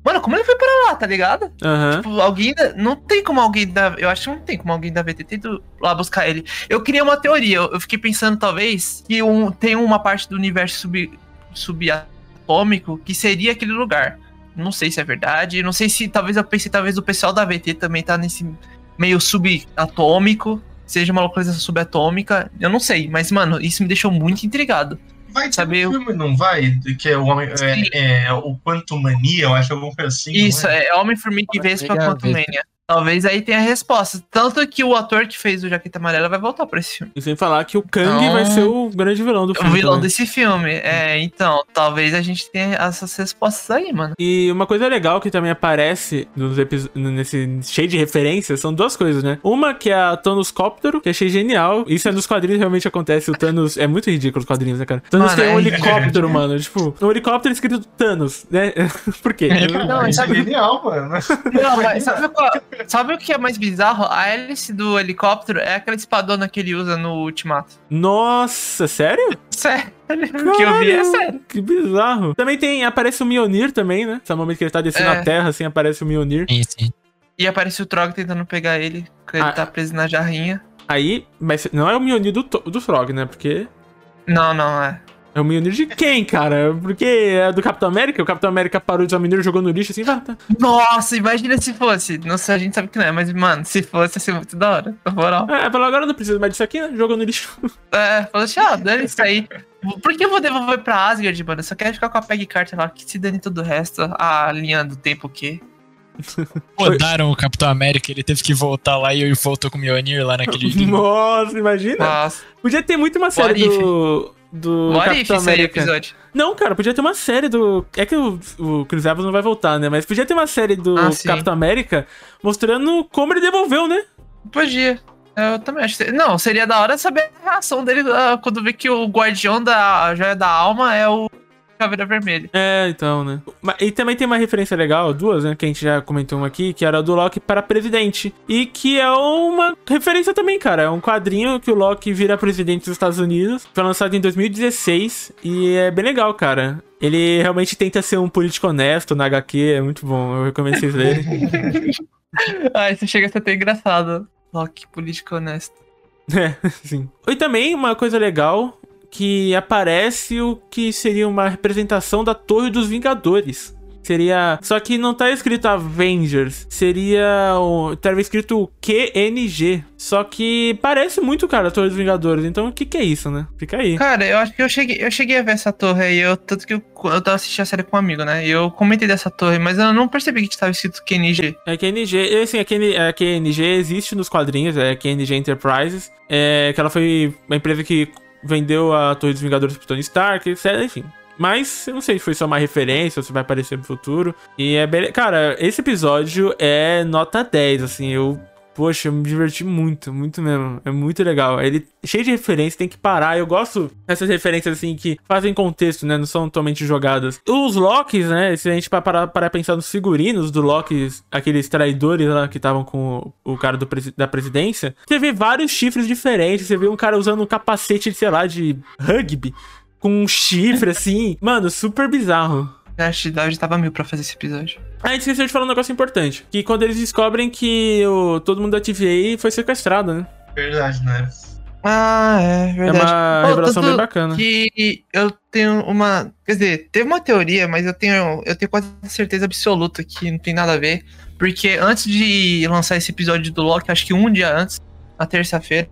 S8: Mano, como ele foi para lá, tá ligado?
S3: Aham.
S8: Tipo, alguém. Da... Não tem como alguém da. Eu acho que não tem como alguém da VT ter ido lá buscar ele. Eu criei uma teoria. Eu eu fiquei pensando, talvez, que um... tem uma parte do universo sub... subatômico que seria aquele lugar. Não sei se é verdade. Não sei se. Talvez eu pensei, talvez o pessoal da VT também tá nesse meio subatômico. Seja uma localização subatômica. Eu não sei. Mas, mano, isso me deixou muito intrigado.
S6: Vai ter
S8: Sabe,
S6: um filme, não vai? Que é o, homem,
S8: Sim.
S6: é, é o Quantum Mania, eu acho alguma coisa assim.
S8: Isso, é Homem-Formiga e Vespa
S7: Homem-Formiga,
S8: Quantum Mania. Talvez aí tenha a resposta. Tanto que o ator que fez o Jaqueta Amarela vai voltar pra esse filme.
S3: E sem falar que o Kang
S8: Não.
S3: vai ser o grande vilão do
S8: O
S3: filme.
S8: vilão
S3: também.
S8: desse filme. É, então, talvez a gente tenha essas respostas aí, mano.
S3: E uma coisa legal que também aparece nos nesse cheio de referências são duas coisas, né? Uma que é a Thanos Cóptero, que achei genial. Isso é nos quadrinhos, realmente acontece. O Thanos. É muito ridículo os quadrinhos, né, cara? Thanos
S8: Mano,
S3: tem um
S8: é
S3: helicóptero, mano. Tipo, um helicóptero escrito Thanos, né? Por quê?
S8: Não,
S6: Isso é genial, mano.
S8: Não, mas sabe, qual- sabe o que é mais bizarro? A hélice do helicóptero é aquela espadona que ele usa no Ultimato.
S3: Nossa, sério?
S8: Sério? O que eu vi é sério.
S3: Que bizarro. Também tem. Aparece o Mionir também, né? Esse momento que ele tá descendo
S8: É.
S3: a terra, assim, aparece o Mionir.
S7: Sim, sim.
S8: E aparece o Trog tentando pegar ele, que ele
S3: Ah.
S8: tá preso na jarrinha.
S3: Aí, mas não é o Mionir do, do Frog, né? Porque.
S8: Não, não, é.
S3: É o Mionir de quem, cara? Porque é do Capitão América? O Capitão América parou de usar o Mionir, jogou no lixo assim, vai, tá.
S8: Nossa, imagina se fosse. Não sei, a gente sabe que não é, mas, mano, se fosse, ia ser muito da hora. Na moral.
S3: É, falou, agora não precisa mais disso aqui, né? Jogou no lixo.
S8: É, falou assim, ah, dane isso aí. Por que eu vou devolver pra Asgard, mano? Eu só quero ficar com a Peg Carter lá, que se dane todo o resto. A linha do tempo o quê?
S7: Rodaram o Capitão América, ele teve que voltar lá e ele voltou com o Mjolnir lá naquele.
S3: Nossa, imagina.
S8: Nossa,
S3: Podia ter muito uma série
S8: What if?
S3: Do.
S8: What if
S3: Capitão
S8: seria o
S3: América.
S8: episódio?
S3: Não, cara, podia ter uma série do. É que o, o Chris Evans não vai voltar, né? Mas podia ter uma série do
S8: Ah.
S3: Capitão América mostrando como ele devolveu, né?
S8: Podia. Eu também acho. Não, seria da hora saber a reação dele ah, quando vê que o guardião da joia da alma é o Caveira Vermelha.
S3: É, então, né? E também tem uma referência legal, duas, né? Que a gente já comentou uma aqui, que era do Loki para presidente. E que é uma referência também, cara. É um quadrinho que o Loki vira presidente dos Estados Unidos. Foi lançado em 2016 e é bem legal, cara. Ele realmente tenta ser um político honesto na HQ, é muito bom. Eu recomendo vocês lerem.
S8: Ah, isso chega a ser até engraçado. Loki, político honesto.
S3: É, sim. E também uma coisa legal que aparece o que seria uma representação da Torre dos Vingadores. Seria. Só que não tá escrito Avengers. Seria. O... Tava escrito QNG. Só que parece muito, cara, a Torre dos Vingadores. Então o que, que é isso, né? Fica aí.
S8: Cara, eu acho que eu cheguei, eu cheguei a ver essa torre aí, eu, tanto que eu, eu tava assistindo a série com um amigo, né? E eu comentei dessa torre, mas eu não percebi que tava escrito QNG.
S3: É QNG. Assim, a, QN, a QNG existe nos quadrinhos, é QNG Enterprises. É que ela foi uma empresa que vendeu a Torre dos Vingadores pro Tony Stark, etc. Enfim. Mas eu não sei se foi só uma referência ou se vai aparecer no futuro. E é bem. Cara, esse episódio é nota 10, assim. Eu. Poxa, eu me diverti muito, muito mesmo. É muito legal. Ele cheio de referência, tem que parar. Eu gosto dessas referências assim que fazem contexto, né? Não são totalmente jogadas. Os Locks, né? Se a gente parar para pensar nos figurinos do Locks, aqueles traidores lá que estavam com o, o cara do da presidência, você vê vários chifres diferentes. Você vê um cara usando um capacete, sei lá, de rugby com um chifre assim. Mano, super bizarro.
S8: A cidade tava mil pra fazer esse episódio.
S3: Ah, a gente esqueceu de falar um negócio importante. Que quando eles descobrem que o, todo mundo da TVA foi sequestrado, né?
S6: Verdade, né?
S8: Ah, é
S3: É
S8: verdade.
S3: uma
S8: Pô,
S3: revelação bem bacana.
S8: Que eu tenho uma. Quer dizer, teve uma teoria, mas eu tenho, eu tenho quase certeza absoluta que não tem nada a ver. Porque antes de lançar esse episódio do Loki, acho que um dia antes, na terça-feira,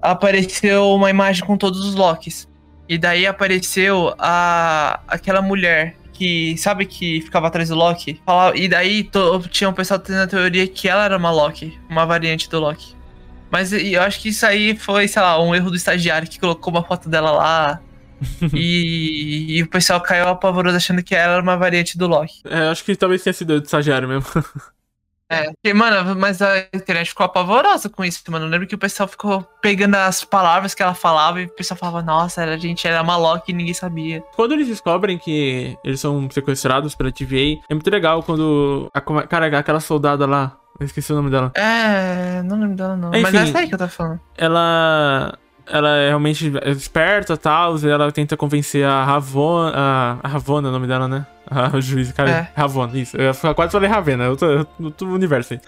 S8: apareceu uma imagem com todos os Locks. E daí apareceu a aquela mulher que, sabe, que ficava atrás do Loki. Falava- E daí to, tinha um pessoal tendo a teoria que ela era uma Loki, uma variante do Loki. Mas eu acho que isso aí foi, sei lá, um erro do estagiário que colocou uma foto dela lá. e, e o pessoal caiu apavoroso achando que ela era uma variante do Loki.
S3: É, acho que talvez tenha sido de estagiário mesmo.
S8: É, mano, mas a internet ficou apavorosa com isso, mano. Eu lembro que o pessoal ficou pegando as palavras que ela falava e o pessoal falava, nossa, a gente era uma Loki e ninguém sabia.
S3: Quando eles descobrem que eles são sequestrados pela TVA, é muito legal quando. A, cara, aquela soldada lá. Eu esqueci o nome dela.
S8: É, não lembro dela não. mas
S3: Enfim.
S8: é essa aí que eu tava falando.
S3: Ela. Ela é realmente esperta e tal. e Ela tenta convencer a Ravona. A, a Ravona é o nome dela, né? A juiz, cara.
S8: É.
S3: Ravona, isso. Eu quase falei Ravena. Eu tô, no outro universo aí.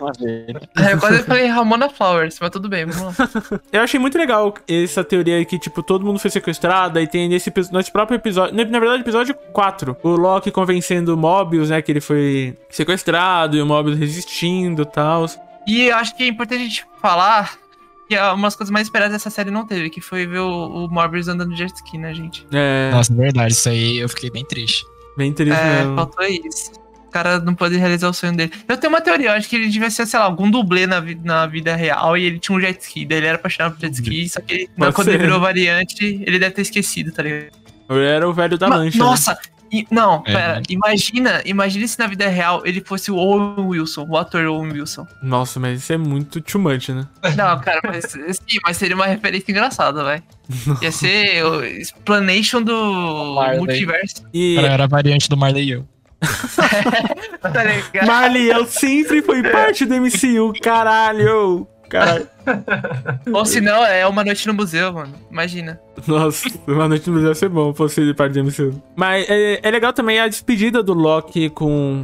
S8: É, eu quase falei Ramona Flowers, mas tudo bem, vamos lá.
S3: Eu achei muito legal essa teoria que, tipo, todo mundo foi sequestrado. Aí tem nesse, nesse próprio episódio. Na na verdade, episódio 4. O Loki convencendo o Mobius, né? Que ele foi sequestrado e o Mobius resistindo e tal.
S8: E eu acho que é importante a gente falar que é umas coisas mais esperadas dessa série não teve, que foi ver o, o Morbius andando de jet ski, né, gente?
S3: É.
S7: Nossa, verdade, isso aí eu fiquei bem triste.
S3: Bem triste
S8: É,
S3: mesmo.
S8: faltou isso. O cara não pôde realizar o sonho dele. Eu tenho uma teoria, eu acho que ele devia ser, sei lá, algum dublê na, vi- na vida real e ele tinha um jet ski. Daí ele era apaixonado por jet ski, só que ele- quando ele virou variante, ele deve ter esquecido, tá ligado?
S3: Ele era o velho da
S8: Ma-
S3: lancha. né?
S8: E- não,
S7: É.
S8: pera. Imagina, imagina se na vida real ele fosse o Owen Wilson, o ator Owen Wilson.
S3: Nossa, mas isso é muito too much, né?
S8: Não, cara, mas sim, mas seria uma referência engraçada, vai. Ia ser o explanation do
S5: Marley.
S8: multiverso.
S3: E
S7: Era, a variante do Marley e eu.
S8: Tá?
S3: Marley, eu sempre fui parte do MCU, caralho! Caralho.
S8: Ou se não, é uma noite no museu, mano. Imagina.
S3: Nossa, uma noite no museu ia ser bom, fosse parte do MCU. Mas é, é legal também a despedida do Loki com,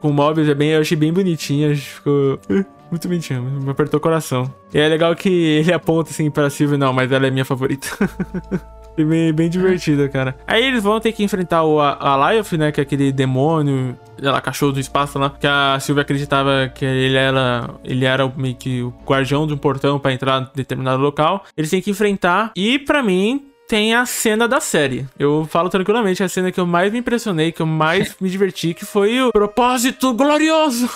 S3: com o Mobius, é bem, eu achei bem bonitinha, ficou eh, muito bonitinho, me apertou o coração. E é legal que ele aponta assim pra Sylvie, não, mas ela é minha favorita. Foi bem, bem divertido, cara. Aí eles vão ter que enfrentar o Alioth, né? Que é aquele demônio, lá, cachorro do espaço lá. Que a Sylvie acreditava que ele era, ele era meio que o guardião de um portão pra entrar em determinado local. Eles têm que enfrentar. E pra mim, tem a cena da série. Eu falo tranquilamente, a cena que eu mais me impressionei, que eu mais me diverti, que foi o propósito glorioso.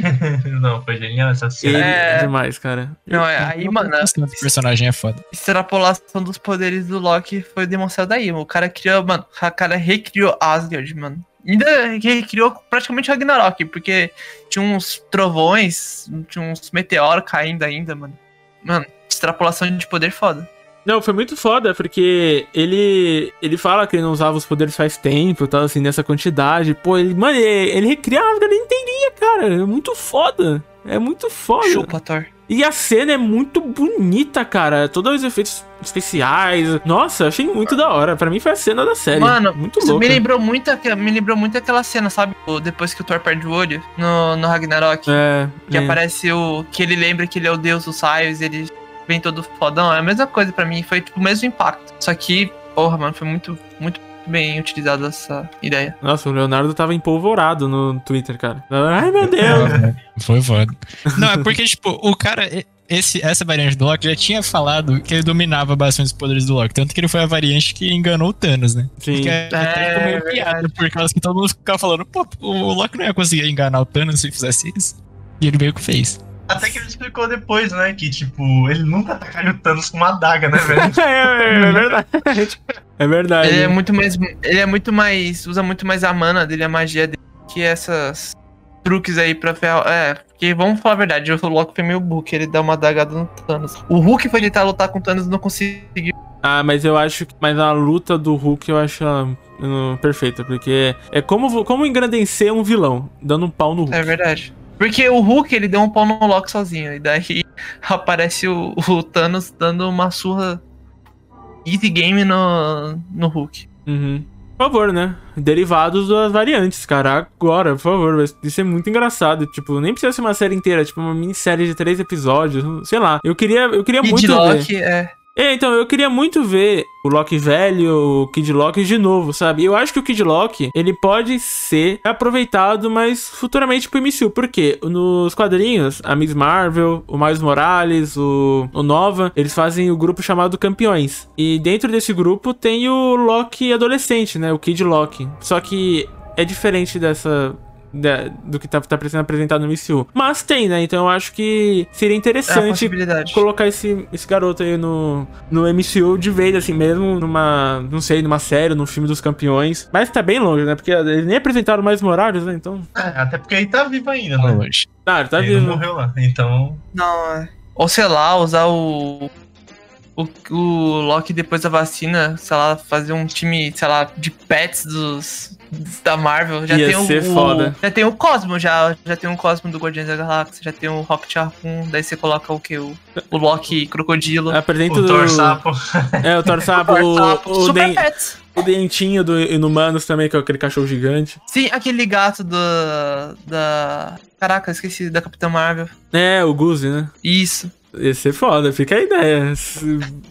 S6: Não, foi genial essa cena.
S8: É.
S3: é demais, cara.
S8: Não, é, aí, mano,
S7: Esse personagem é foda.
S8: extrapolação dos poderes do Loki foi demonstrada aí. O cara criou, mano, o cara recriou Asgard, mano. Ainda recriou praticamente Ragnarok, porque tinha uns trovões, tinha uns meteoros caindo ainda, mano. Mano, extrapolação de poder foda.
S3: Não, foi muito foda, porque ele ele fala que ele não usava os poderes faz tempo, tal, assim, nessa quantidade. Pô, ele, mano, ele, ele recriava que ele entendia, cara. É muito foda. É muito foda.
S8: Chupa, Thor.
S3: E a cena é muito bonita, cara. Todos os efeitos especiais. Nossa, achei muito da hora. Pra mim foi a cena da série.
S8: Mano,
S3: muito louca.
S8: me lembrou muito, me lembrou muito aquela cena, sabe? Depois que o Thor perde o olho no, no Ragnarok.
S3: É,
S8: Que
S3: é.
S8: aparece o. Que ele lembra que ele é o deus dos raios, ele vem todo fodão. É a mesma coisa pra mim, foi tipo o mesmo impacto. Só que, porra, mano, foi muito, muito bem utilizada essa ideia.
S3: Nossa, o Leonardo tava empolvorado no Twitter, cara. Ai, meu Deus.
S7: Foi foda. Não, é porque, tipo, o cara. Esse, essa variante do Loki já tinha falado que ele dominava bastante os poderes do Loki. Tanto que ele foi a variante que enganou o Thanos, né?
S3: Sim.
S7: Porque é, ficou meio piada, por causa que todo mundo ficava falando, pô, o Loki não ia conseguir enganar o Thanos se fizesse isso. E ele meio que fez.
S6: Até que ele explicou depois, né? Que, tipo, ele nunca atacaria o Thanos com uma adaga, né, velho?
S3: é, é verdade. É verdade.
S8: Ele é muito mais. Ele é muito mais. usa muito mais a mana dele, a magia dele, que essas truques aí pra ferrar. É, porque vamos falar a verdade, o Loki foi meio que ele dá uma dagada no Thanos. O Hulk foi tentar lutar com o Thanos e não conseguiu.
S3: Ah, mas eu acho que. Mas a luta do Hulk eu acho hum, perfeita, porque é como, como engrandecer um vilão, dando um pau no Hulk.
S8: É verdade. Porque o Hulk, ele deu um pau no Loki sozinho. E daí aparece o, o Thanos dando uma surra easy game no, no Hulk.
S3: Uhum. Por favor, né? Derivados das variantes, cara. Agora, por favor. Isso é muito engraçado. Tipo, nem precisa ser uma série inteira, tipo, uma minissérie de três episódios. Sei lá. Eu queria, eu queria
S8: Kid
S3: muito
S8: Loki,
S3: ver.
S8: é.
S3: É, então, eu queria muito ver o Loki velho, o Kid Loki de novo, sabe? Eu acho que o Kid Loki, ele pode ser aproveitado, mas futuramente pro MCU. Por quê? Nos quadrinhos, a Miss Marvel, o Miles Morales, o, o Nova, eles fazem o grupo chamado Campeões. E dentro desse grupo tem o Loki adolescente, né? O Kid Loki. Só que é diferente dessa... da- do que tá, tá sendo apresentado no MCU. Mas tem, né? Então eu acho que seria
S8: É
S3: interessante
S8: possibilidade.
S3: colocar esse, esse garoto aí no, no MCU de vez, assim, mesmo numa, não sei, numa série, num filme dos campeões. Mas tá bem longe, né? Porque eles nem apresentaram mais Morales, né? Então.
S6: É, até porque ele tá vivo ainda, né?
S7: Hoje.
S3: Ah, ele tá
S6: ele
S3: vivo.
S6: não morreu lá. Então.
S8: Não, é. Ou sei lá, usar o. O, o Loki depois da vacina, sei lá, fazer um time, sei lá, de pets dos. Da Marvel. Já
S3: Ia
S8: tem o,
S3: ser
S8: o-
S3: foda.
S8: Já tem o Cosmo, já. Já tem o Cosmo do Guardiões da Galáxia, já tem o Rocket Harpoon, daí você coloca o que? O, o Loki Crocodilo.
S3: Apresenta
S6: O
S3: do-
S6: Thor Sapo.
S3: É, o Thor Sapo, o,
S8: Sapo,
S3: o,
S8: Super
S3: den-
S8: Pets.
S3: o dentinho do Inumanos também, que é aquele cachorro gigante.
S8: Sim, aquele gato do, da. Caraca, esqueci, da Capitã Marvel.
S3: É, o Guzi, né?
S8: Isso.
S3: Ia ser foda, fica a ideia.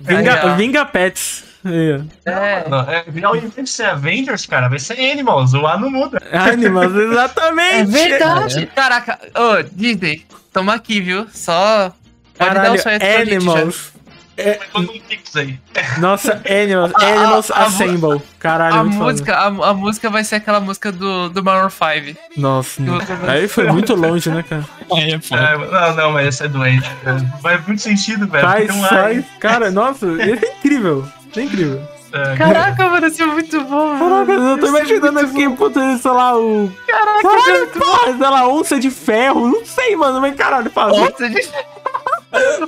S3: Vinga,
S8: ó.
S3: Vinga Pets. Ó.
S8: É.
S6: Não, é, ao invés de ser Avengers, cara, vai ser Animals. O A não muda.
S3: Animals, exatamente.
S8: É verdade. Caraca, ô, Disney, toma aqui, viu? Só. Pode dar sonho gente,
S3: Animals. É,
S6: Manda um pix aí.
S3: nossa, Animals.
S8: A- a-
S3: Animals
S8: a-
S3: Assemble. Caralho,
S8: A música, a, a música vai ser aquela música do, do Maroon 5.
S3: Nossa,
S8: Eu-
S3: aí foi muito longe, né, cara?
S7: Aí é.
S6: É, não, não, mas esse é doente. É, Faz muito sentido, velho.
S3: Faz,
S6: um
S3: faz. Cara, nossa, isso é incrível. Isso é incrível.
S6: É,
S8: Caraca, mano, isso é muito bom.
S3: Caraca, eu tô
S8: é
S3: imaginando aqui, puta, sei lá, o.
S8: Caraca,
S3: Caralho, porra, sei lá, onça de ferro. Não sei, mano, mas caralho, faz.
S8: Nossa, gente.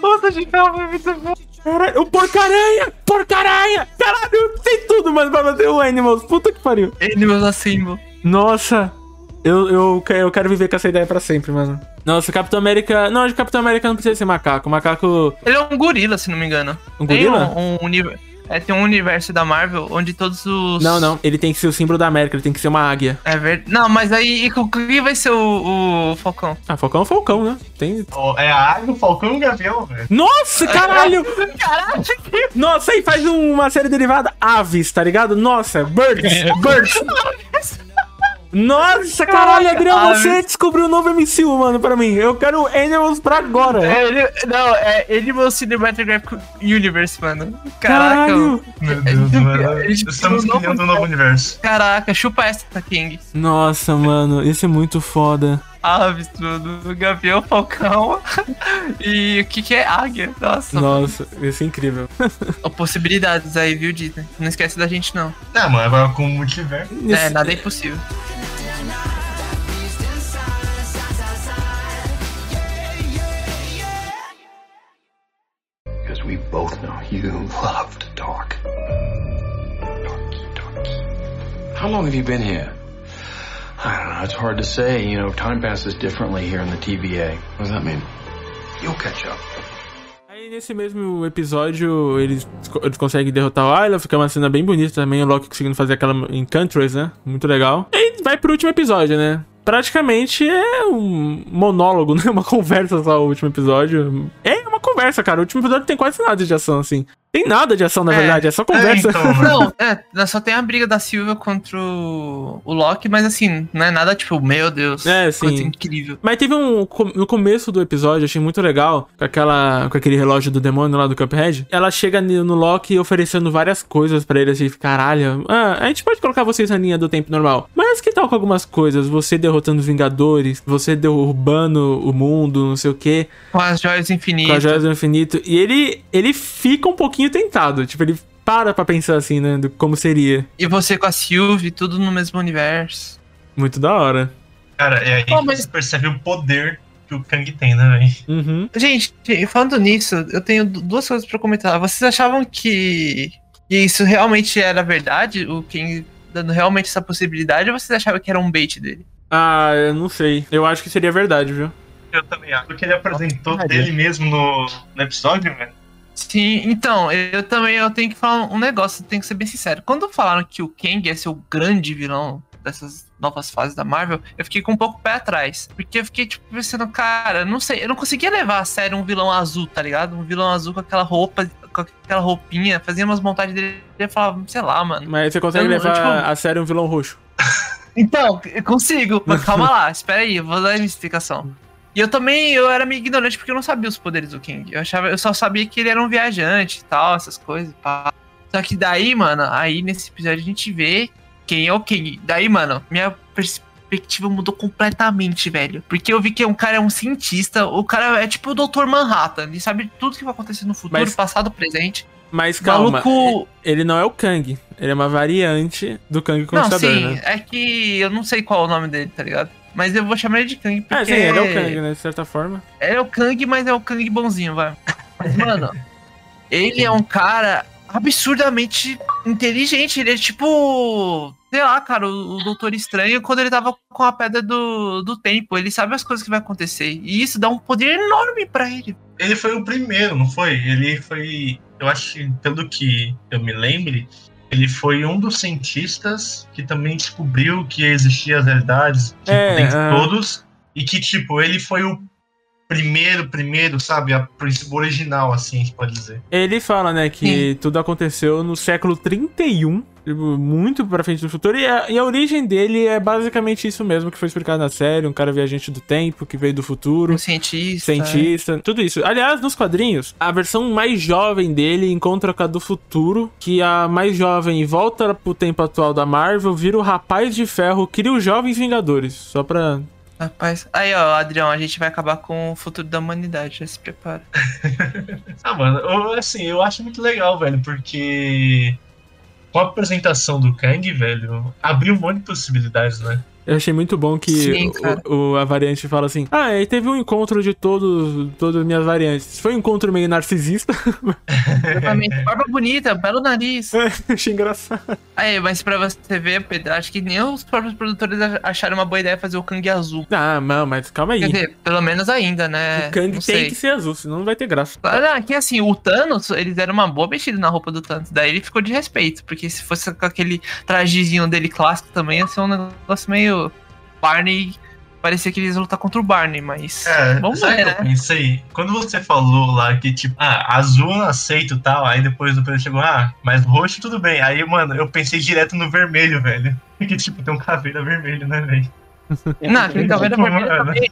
S8: Nossa, gente, foi muito bom.
S3: Caralho, o porcaranha! Porcaranha! Caralho, eu sei tudo, mano, pra bater o Animals. Puta que pariu.
S8: Animals Assemble.
S3: Nossa, eu, eu, eu quero viver com essa ideia pra sempre, mano. Nossa, Capitão América. Não, que Capitão América não precisa ser macaco. Macaco.
S8: Ele é um gorila, se não me engano.
S3: Um
S8: Tem
S3: gorila?
S8: um, um univer- é, tem um universo da Marvel onde todos os.
S3: Não, não. Ele tem que ser o símbolo da América, ele tem que ser uma águia.
S8: É verdade. Não, mas aí o que vai ser o, o Falcão?
S3: Ah, Falcão é um Falcão, né? Tem.
S6: ó, é a águia, o falcão e o gavião, velho.
S3: Nossa, caralho!
S8: Caralho,
S3: Nossa, aí faz um- uma série derivada Aves, tá ligado? Nossa, Birds! Birds! Nossa, caralho, Adriano,
S8: Aves.
S3: você descobriu um novo MCU, mano, pra mim. Eu quero Animals pra agora.
S8: É, ele, não, é Animal Cinematographic Universe, mano. Caraca.
S3: Caralho!
S6: Meu Deus, mano. Estamos
S8: um
S6: criando um
S8: novo
S6: novo universo.
S8: Caraca, chupa essa, King.
S3: Nossa, mano, esse é muito foda.
S8: Aves, tudo. Gavião, Falcão. e o que que é águia? Nossa.
S3: Nossa, esse é incrível.
S8: Possibilidades aí, viu, Disney? Não esquece da gente, não.
S6: Não, mano, agora com o multiverso.
S8: É, nada é impossível.
S1: we both know you love to talk. Talkie, talkie.
S2: How long have you been here? I don't know. It's hard to say. You know, time passes differently here in the TVA.
S1: What does that mean? You'll catch up.
S3: Aí nesse mesmo episódio eles, eles conseguem derrotar o Isla, fica uma cena bem bonita também, o Loki conseguindo fazer aquela Encantress, né? Muito legal. E vai pro último episódio, né? Praticamente é um monólogo, né? Uma conversa só o último episódio. É uma conversa, cara. O último episódio tem quase nada de ação, assim. Tem nada de ação, na
S8: É.
S3: verdade, é só conversa.
S6: então,
S8: Não, é, só tem a briga da Silvia contra o, o Loki, mas assim, não é nada tipo, meu Deus,
S3: É, sim.
S8: coisa incrível.
S3: Mas teve um. com- No começo do episódio, achei muito legal, com, aquela, com aquele relógio do demônio lá do Cuphead. Ela chega no Loki oferecendo várias coisas pra ele, assim, caralho. Ah, a gente pode colocar vocês na linha do tempo normal. Mas que tal com algumas coisas? Você derrotando os Vingadores, você derrubando o mundo, não sei o quê,
S8: Com as joias
S3: com
S8: infinitas.
S3: as joias do infinito. E ele, ele fica um pouquinho tentado. Tipo, ele para pra pensar assim, né? Do como seria.
S8: E você com a Sylvie, tudo no mesmo universo.
S3: Muito da hora.
S6: Cara, é aí que
S8: mas-
S6: você percebe o poder que o Kang tem, né, velho?
S3: Uhum.
S8: Gente, falando nisso, eu tenho du- duas coisas pra comentar. Vocês achavam que, que isso realmente era verdade? O King dando realmente essa possibilidade? Ou vocês achavam que era um bait dele?
S3: Ah, eu não sei. Eu acho que seria verdade, viu?
S6: Eu também acho. Porque ele apresentou
S8: Nossa,
S6: dele mesmo no, no episódio, velho.
S8: Sim, então, eu também eu tenho que falar um negócio, eu tenho que ser bem sincero. Quando falaram que o Kang ia ser o grande vilão dessas novas fases da Marvel, eu fiquei com um pouco pé atrás. Porque eu fiquei, tipo, pensando, cara, não sei, eu não conseguia levar a sério um vilão azul, tá ligado? Um vilão azul com aquela roupa, com aquela roupinha, fazia umas montagens dele e eu falava, sei lá, mano.
S3: Mas você consegue
S8: Eu
S3: levar
S8: tipo-
S3: a sério um vilão roxo.
S8: Então, eu consigo, mas calma lá, espera aí, eu vou dar a minha explicação. E eu também, eu era meio ignorante porque eu não sabia os poderes do King. Eu achava, eu só sabia que ele era um viajante e tal, essas coisas. Pá. Só que daí, mano, aí nesse episódio a gente vê quem é o King. Daí, mano, minha perspectiva mudou completamente, velho. Porque eu vi que um cara é um cientista, o cara é tipo o Dr. Manhattan, ele sabe tudo que vai acontecer no futuro,
S3: Mas-
S8: passado, presente.
S3: Mas calma,
S8: Maluco-
S3: ele não é o Kang. Ele é uma variante do Kang
S8: Não,
S3: Conquistador,
S8: sim,
S3: né?
S8: é que eu não sei qual é o nome dele, tá ligado? Mas eu vou chamar ele de Kang porque...
S3: Ah, sim, ele é o Kang, né? De certa forma.
S8: Ele é o Kang, mas é o Kang bonzinho, vai. Mas, mano, ele é um cara absurdamente inteligente. Ele é tipo. Sei lá, cara, o, o Doutor Estranho, quando ele tava com a pedra do, do tempo, ele sabe as coisas que vai acontecer. E isso dá um poder enorme pra ele.
S6: Ele foi o primeiro, não foi? Ele foi. Eu acho pelo que eu me lembre, ele foi um dos cientistas que também descobriu que existiam as realidades tipo,
S3: É,
S6: dentre
S3: ah.
S6: todos. E que, tipo, ele foi o primeiro, primeiro, sabe? A princípio original, assim, a gente pode dizer.
S3: Ele fala, né, que tudo aconteceu no século 31, tipo, muito pra frente do futuro, e a, e a origem dele é basicamente isso mesmo que foi explicado na série, um cara viajante do tempo, que veio do futuro.
S8: Um cientista.
S3: Cientista, tudo isso. Aliás, nos quadrinhos, a versão mais jovem dele encontra com a do futuro, que a mais jovem volta pro tempo atual da Marvel, vira o Rapaz de Ferro, cria os Jovens Vingadores. Só pra.
S8: Rapaz. Aí, ó, Adrião, a gente vai acabar com o futuro da humanidade, já se prepara.
S6: Ah, mano, eu, assim, eu acho muito legal, velho, porque com a apresentação do Kang, velho, abriu um monte de possibilidades, né?
S3: Eu achei muito bom que
S8: Sim,
S3: o, o- a variante fala assim: Ah, aí teve um encontro de todos, todas as minhas variantes. Foi um encontro meio narcisista.
S8: Exatamente. Barba bonita, belo nariz.
S3: achei engraçado.
S8: Aí, mas pra você ver, Pedro, acho que nem os próprios produtores acharam uma boa ideia fazer o Kang azul.
S3: Ah, não, mas calma aí.
S8: Quer dizer, pelo menos ainda, né?
S3: o Kang
S8: Não
S3: tem
S8: sei.
S3: que ser azul, senão não vai ter graça.
S8: Ah, que assim, o Thanos, eles deram uma boa mexida na roupa do Thanos. Daí ele ficou de respeito. Porque se fosse com aquele trajezinho dele clássico também, ia ser um negócio meio. Barney. Parecia que eles iam lutar contra o Barney, mas.
S6: É,
S8: Vamos
S6: sabe o
S8: ver,
S6: que eu
S8: né?
S6: pensei? Quando você falou lá que, tipo, ah, azul eu não aceito e tal, aí depois do Pedro chegou, ah, mas roxo tudo bem. Aí, mano, eu pensei direto no vermelho, velho. Porque, tipo, tem um caveira vermelho, né, velho?
S8: Não, aquele caveira vermelho também.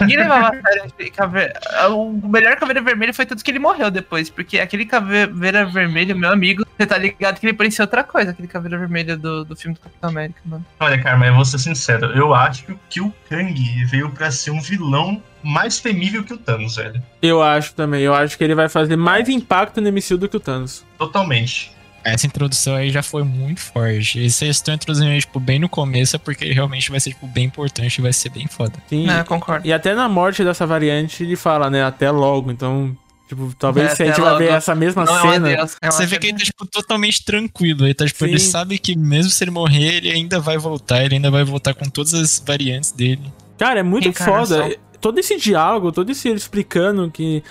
S8: Ninguém levava a sério aquele caveira. O melhor caveira vermelho foi tanto que ele morreu depois. Porque aquele caveira vermelho, meu amigo, você tá ligado que ele parecia outra coisa, aquele caveira vermelho do, do filme do Capitão América, mano.
S6: Olha, cara, mas eu vou ser sincero, eu acho que o Kang veio pra ser um vilão mais temível que o Thanos, velho.
S3: Eu acho também. Eu acho que ele vai fazer mais impacto no MCU do que o Thanos.
S6: Totalmente.
S7: Essa introdução aí já foi muito forte. E vocês estão introduzindo tipo, bem no começo, é porque ele realmente vai ser, tipo, bem importante e vai ser bem foda.
S3: Sim.
S8: É, concordo.
S3: E até na morte dessa variante ele fala, né? Até logo. Então Tipo, talvez
S8: É,
S3: se a gente vai ver essa mesma
S8: Não é
S3: cena.
S8: adeus, é
S7: Você vê que ele tá, tipo, totalmente tranquilo. Ele tá, tipo, ele sabe que mesmo se ele morrer, ele ainda vai voltar, ele ainda vai voltar com todas as variantes dele.
S3: Cara, é muito foda. Todo esse diálogo, todo esse ele explicando que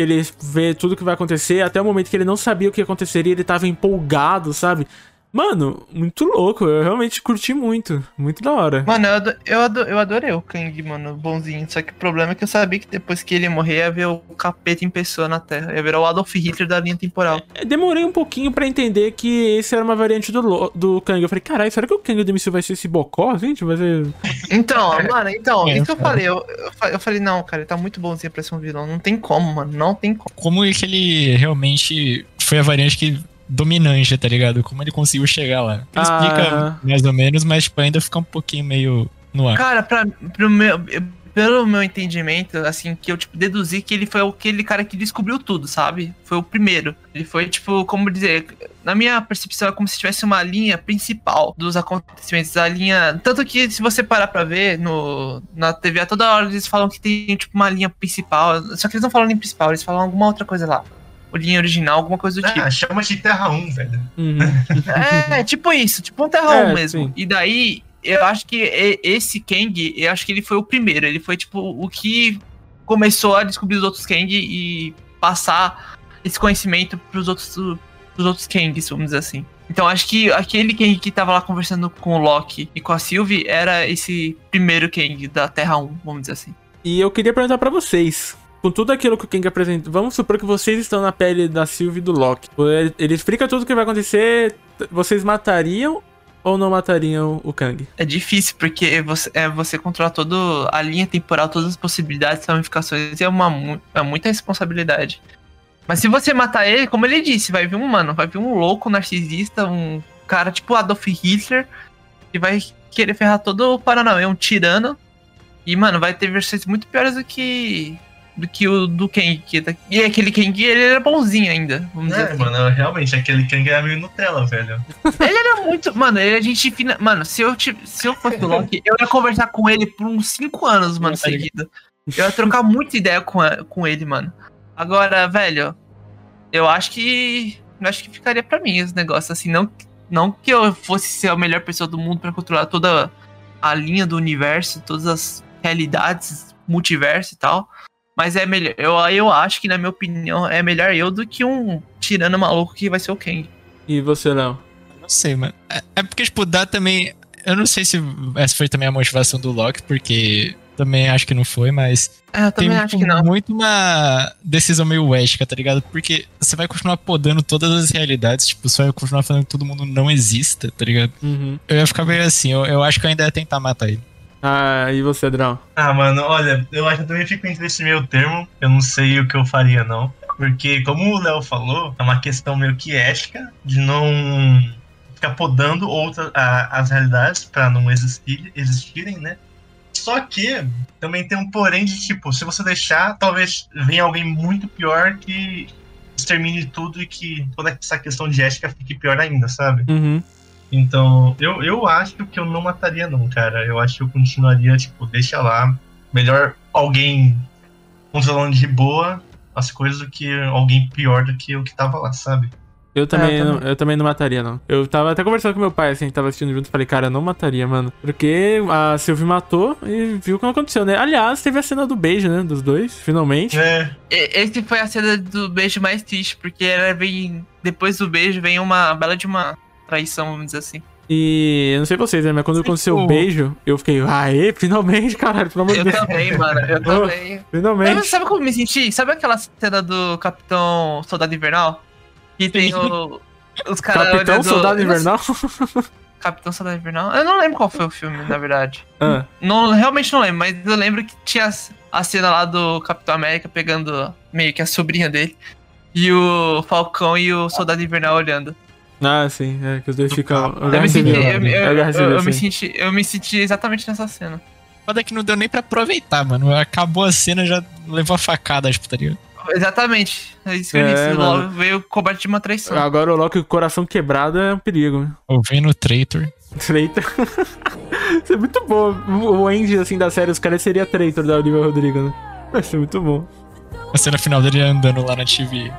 S3: ele vê tudo que vai acontecer, até o momento que ele não sabia o que aconteceria, ele tava empolgado, sabe? Mano, muito louco. Eu realmente curti muito. Muito da hora.
S8: Mano, eu, ado- eu, ado- eu adorei o Kang, mano, bonzinho. Só que o problema é que eu sabia que depois que ele morrer ia ver o capeta em pessoa na Terra. Ia virar o Adolf Hitler da linha temporal.
S3: Eu Demorei um pouquinho pra entender que esse era uma variante do, do Kang. Eu falei, caralho, será que o Kang do MCU vai ser esse bocó, gente? Vai ser...
S8: Então, mano, então,
S7: É,
S8: isso que eu
S7: cara.
S8: falei. Eu, eu falei, não, cara, ele tá muito bonzinho pra ser um vilão. Não tem como, mano. Não tem como.
S7: Como é que ele realmente foi a variante que dominante, tá ligado? Como ele conseguiu chegar lá. Ele
S3: Ah.
S7: explica mais ou menos, mas tipo, ainda fica um pouquinho meio no ar.
S8: Cara, pra, pro meu, pelo meu entendimento, assim, que eu, tipo, deduzi que ele foi aquele cara que descobriu tudo, sabe? Foi o primeiro. Ele foi, tipo, como dizer, na minha percepção é como se tivesse uma linha principal dos acontecimentos. A linha. Tanto que, se você parar pra ver no, na TV, a toda hora eles falam que tem, tipo, uma linha principal. Só que eles não falam linha principal, eles falam alguma outra coisa lá. O linha original, alguma coisa do tipo.
S6: Ah, chama de Terra 1, velho.
S3: Uhum.
S8: É, tipo isso, tipo um Terra
S3: É,
S8: 1 mesmo.
S3: sim.
S8: E daí, eu acho que esse Kang, eu acho que ele foi o primeiro. Ele foi, tipo, o que começou a descobrir os outros Kang e passar esse conhecimento pros outros, pros outros Kangs, vamos dizer assim. Então acho que aquele Kang que tava lá conversando com o Loki e com a Sylvie era esse primeiro Kang da Terra 1, vamos dizer assim.
S3: E eu queria perguntar pra vocês. Com tudo aquilo que o Kang apresentou, vamos supor que vocês estão na pele da Sylvie e do Loki. Ele, ele explica tudo o que vai acontecer. Vocês matariam ou não matariam o Kang?
S8: É difícil, porque você, é, você controlar toda a linha temporal, todas as possibilidades, ramificações, é, uma, é muita responsabilidade. Mas se você matar ele, como ele disse, vai vir um mano, vai vir um louco narcisista, um cara tipo Adolf Hitler, que vai querer ferrar todo o Paranauê, um tirano. E, mano, vai ter versões muito piores do que. Do que o do Kang. Que tá- e aquele Kang, ele era bonzinho ainda, vamos dizer
S6: É,
S8: assim.
S6: mano, realmente, aquele Kang era meio Nutella, velho.
S8: Ele era muito. Mano, ele é gente fina. Mano, se eu, tive- se eu fosse o Loki, eu ia conversar com ele por uns 5 anos, mano, seguido. Eu ia trocar muita ideia com, a- com ele, mano. Agora, velho, eu acho que. Eu acho que ficaria pra mim esse negócio, assim. Não, não que eu fosse ser a melhor pessoa do mundo pra controlar toda a linha do universo, todas as realidades, multiverso e tal. Mas é melhor. Eu, eu acho que, na minha opinião, é melhor eu do que um tirano maluco que vai ser o Kang.
S3: E você, Léo?
S7: Não sei, mano. É, é porque, tipo, dá também. Eu não sei se essa foi também a motivação do Loki, porque também acho que não foi, mas.
S8: É, eu também
S7: tem
S8: acho
S7: tipo,
S8: que não.
S7: muito uma decisão meio ética, tá ligado? Porque você vai continuar podando todas as realidades, tipo, só vai continuar falando que todo mundo não exista, tá ligado?
S3: Uhum.
S7: Eu ia ficar meio assim, eu, eu acho que eu ainda ia tentar matar ele.
S3: Ah, e você, Drão?
S6: Ah, mano, olha, eu acho que eu também fico entre esse meio termo. Eu não sei o que eu faria, não. Porque, como o Léo falou, é uma questão meio que ética de não ficar podando outra, a- as realidades pra não existir, existirem, né? Só que também tem um porém de tipo, se você deixar, talvez venha alguém muito pior que extermine tudo e que toda essa questão de ética fique pior ainda, sabe?
S3: Uhum.
S6: Então, eu, eu acho que eu não mataria, não, cara. Eu acho que eu continuaria, tipo, deixa lá. Melhor alguém controlando de boa as coisas do que alguém pior do que o que tava lá, sabe?
S3: Eu também,
S8: eu
S3: não,
S8: também.
S3: eu também não mataria, não. Eu tava até conversando com meu pai, assim, tava assistindo junto, falei, cara, eu não mataria, mano. Porque a Sylvie matou e viu o que não aconteceu, né? Aliás, teve a cena do beijo, né? Dos dois, finalmente.
S6: É,
S8: Esse foi a cena do beijo mais triste, porque ela vem. Depois do beijo vem uma bela de uma traição, vamos dizer assim.
S3: E eu não sei vocês, né? Mas quando aconteceu o beijo, eu fiquei, aê, finalmente, caralho, pelo amor de
S8: Eu
S3: Deus.
S8: também, mano, eu também.
S3: Finalmente.
S8: sabe como eu me senti? Sabe aquela cena do Capitão Soldado Invernal? Que tem o, os caras.
S3: Capitão
S8: olhando-
S3: Soldado
S8: eu
S3: Invernal?
S8: Capitão Soldado Invernal? Eu não lembro qual foi o filme, na verdade.
S3: Ah,
S8: Não, realmente não lembro, mas eu lembro que tinha a cena lá do Capitão América pegando meio que a sobrinha dele. E o Falcão e o Soldado Invernal olhando.
S3: Ah, sim, é que os dois ficam.
S6: Eu
S8: Eu me, senti, eu, eu-
S3: É
S8: eu- eu me
S3: sim.
S8: senti, eu me senti exatamente nessa cena.
S7: Foda que não deu nem pra aproveitar, mano. Acabou a cena, já levou a facada, tipo, tá ligado?
S8: Exatamente. É isso que eu
S3: É,
S8: disse.
S3: mano.
S8: Logo veio coberto de uma traição.
S3: Agora o Loki com o coração quebrado é um perigo. né?
S7: Ouvindo o traitor.
S3: Traitor. Isso é muito bom. O Andy, assim, da série, os caras seria traitor da Olivia Rodrigo, né? Vai ser muito bom.
S7: A cena final dele andando lá na TV.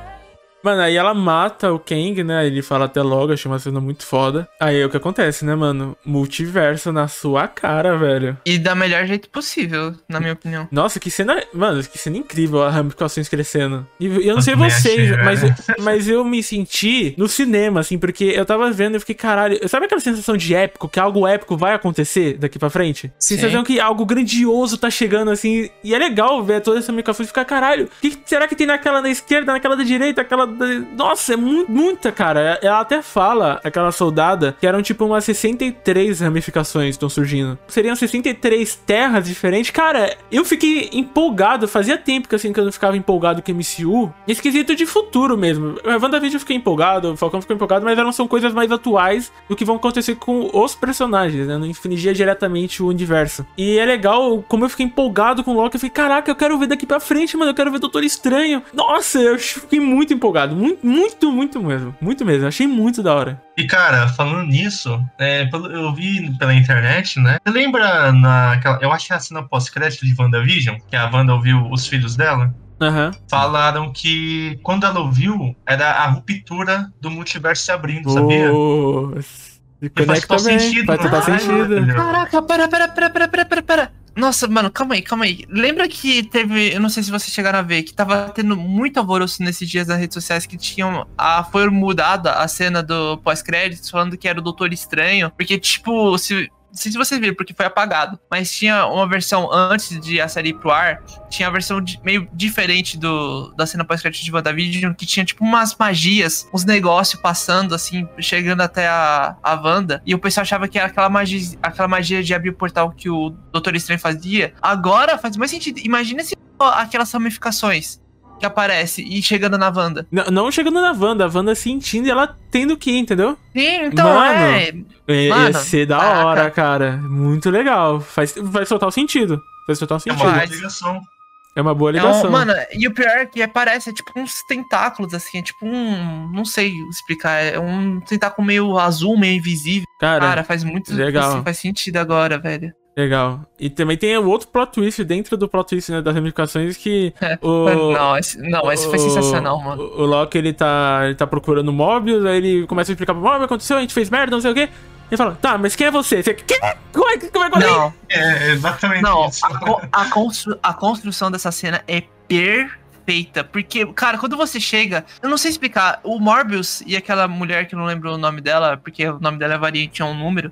S3: Mano, aí ela mata o Kang, né? Ele fala até logo, achei uma cena muito foda. Aí é o que acontece, né, mano? Multiverso na sua cara, velho.
S8: E da melhor jeito possível, na minha opinião.
S3: Nossa, que cena. Mano, que cena incrível, a ramificações crescendo. E eu não sei vocês, mas, mas eu me senti no cinema, assim, porque eu tava vendo e fiquei, caralho. Sabe aquela sensação de épico, que algo épico vai acontecer daqui pra frente?
S8: Sim.
S3: Sensação que algo grandioso tá chegando, assim. E é legal ver toda essa ramificação e ficar, caralho, o que será que tem naquela da esquerda, naquela da direita, aquela da. Nossa, é mu muita, cara. Ela até fala, aquela soldada, que eram tipo umas 63 ramificações estão surgindo. Seriam 63 terras diferentes. Cara, eu fiquei empolgado. Fazia tempo que assim que eu não ficava empolgado com MCU. Esquisito de futuro mesmo. WandaVision eu fiquei empolgado, o Falcão ficou empolgado, mas elas são coisas mais atuais do que vão acontecer com os personagens, né? Não infligia diretamente o universo. E é legal como eu fiquei empolgado com o Loki. Eu fiquei, caraca, eu quero ver daqui pra frente, mano. Eu quero ver Doutor Estranho. Nossa, eu fiquei muito empolgado. Muito, muito, muito mesmo. Muito mesmo. Achei muito da hora.
S6: E cara, falando nisso, é, eu vi pela internet, né? Você lembra naquela. Eu acho que é a cena pós-crédito de WandaVision, que a Wanda ouviu os filhos dela?
S3: Aham.
S6: Falaram que quando ela ouviu, era a ruptura do multiverso se abrindo, sabia?
S3: Oh, se
S6: E faz total sentido,
S3: Faz total
S6: né?
S3: sentido.
S8: Caraca, pera, pera, pera, pera, pera, pera, pera. Nossa, mano, calma aí, calma aí. Lembra que teve, eu não sei se vocês chegaram a ver, que tava tendo muito alvoroço nesses dias nas redes sociais que tinham. A, foi mudada a cena do pós-créditos falando que era o Doutor Estranho. Porque, tipo, se. Não sei se vocês viram, porque foi apagado. Mas tinha uma versão antes de a série ir pro ar. Tinha a versão de- meio diferente do, da cena pós-crédito de WandaVision, que tinha tipo umas magias, uns negócios passando, assim, chegando até a, a Wanda. E o pessoal achava que era aquela magia, aquela magia de abrir o portal que o Doutor Estranho fazia. Agora faz mais sentido. Imagina se aquelas ramificações que aparece e chegando na Wanda.
S3: Não, não chegando na Wanda, a Wanda sentindo e ela tendo que ir, entendeu?
S8: Sim, então
S3: Mano,
S8: é.
S3: É,
S8: Mano,
S3: ia ser da
S8: caraca.
S3: hora, cara. Muito legal. Faz, faz total sentido. Faz total
S6: É
S3: sentido.
S6: uma
S8: Faz.
S6: ligação.
S3: É uma boa
S8: É
S3: ligação.
S8: um, mano, e o pior é que parece é tipo uns tentáculos, assim, é tipo um. Não sei explicar. É um tentáculo meio azul, meio invisível.
S3: cara,
S8: Cara, faz muito.
S3: legal.
S8: assim, faz sentido agora, velho.
S3: Legal. E também tem o outro plot twist dentro do plot twist né, das ramificações que o.
S8: não, esse, não, esse foi sensacional, mano.
S3: O, o Loki, ele tá, ele tá procurando o Mobius, aí ele começa a explicar pro Mobius, aconteceu, a gente fez merda, não sei o quê. Ele fala, tá, mas quem é você? Você quem? Como é, que- como é
S8: Não,
S6: É exatamente
S8: não,
S6: isso.
S8: a, co- a, constru- a construção dessa cena é perfeita. Porque, cara, quando você chega. Eu não sei explicar. O Morbius e aquela mulher que eu não lembro o nome dela, porque o nome dela é variante, é um número.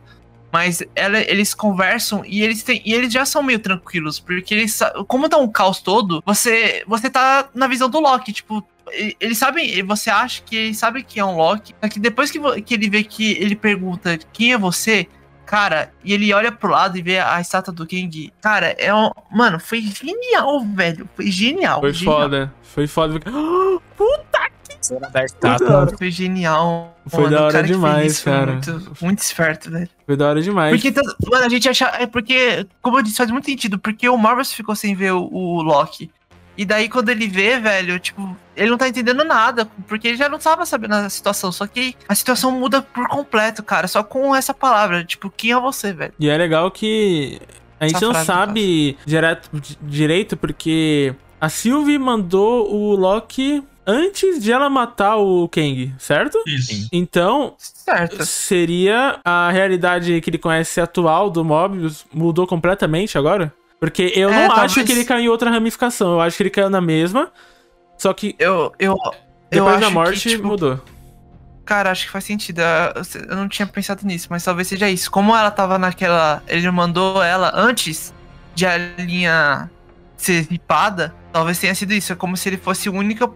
S8: Mas ela- eles conversam e eles têm, e eles já são meio tranquilos, porque eles, como tá um caos todo, você você tá na visão do Loki, tipo, e- eles sabem, você acha que ele sabe que é um Loki, só que depois que, que ele vê que ele pergunta quem é você, cara, e ele olha pro lado e vê a estátua do King, cara, é um, mano, foi genial, velho, foi genial.
S3: Foi
S8: genial.
S3: foda. Foi foda. Puta
S7: Cena da estátua.
S3: hora.
S8: Foi genial.
S3: Foi
S8: mano,
S3: da
S8: o
S3: hora
S8: cara que fez
S3: demais,
S8: isso foi
S3: cara.
S8: Muito, muito esperto, velho.
S3: Foi da hora demais.
S8: Porque, tanto- mano, a gente acha. É porque, como eu disse, faz muito sentido. Porque o Marvelous ficou sem ver o, o Loki. E daí, quando ele vê, velho, tipo, ele não tá entendendo nada. Porque ele já não tava sabendo a situação. Só que a situação muda por completo, cara. Só com essa palavra. Tipo, quem é você, velho?
S3: E é legal que a gente
S8: Essa
S3: não sabe direto, di- direito, porque a Sylvie mandou o Loki antes de ela matar o Kang, certo?
S6: Isso.
S3: Então,
S8: Certo.
S3: seria a realidade que ele conhece atual do Mobius mudou completamente agora? Porque eu
S8: É,
S3: não acho
S8: talvez-
S3: que ele caiu em outra ramificação, eu acho que ele caiu na mesma, só que
S8: Eu. Eu. eu
S3: depois
S8: acho
S3: da morte
S8: que, tipo,
S3: mudou.
S8: Cara, acho que faz sentido. Eu eu não tinha pensado nisso, mas talvez seja isso. Como ela tava naquela. Ele mandou ela antes de a linha ser ripada, talvez tenha sido isso. É como se ele fosse o único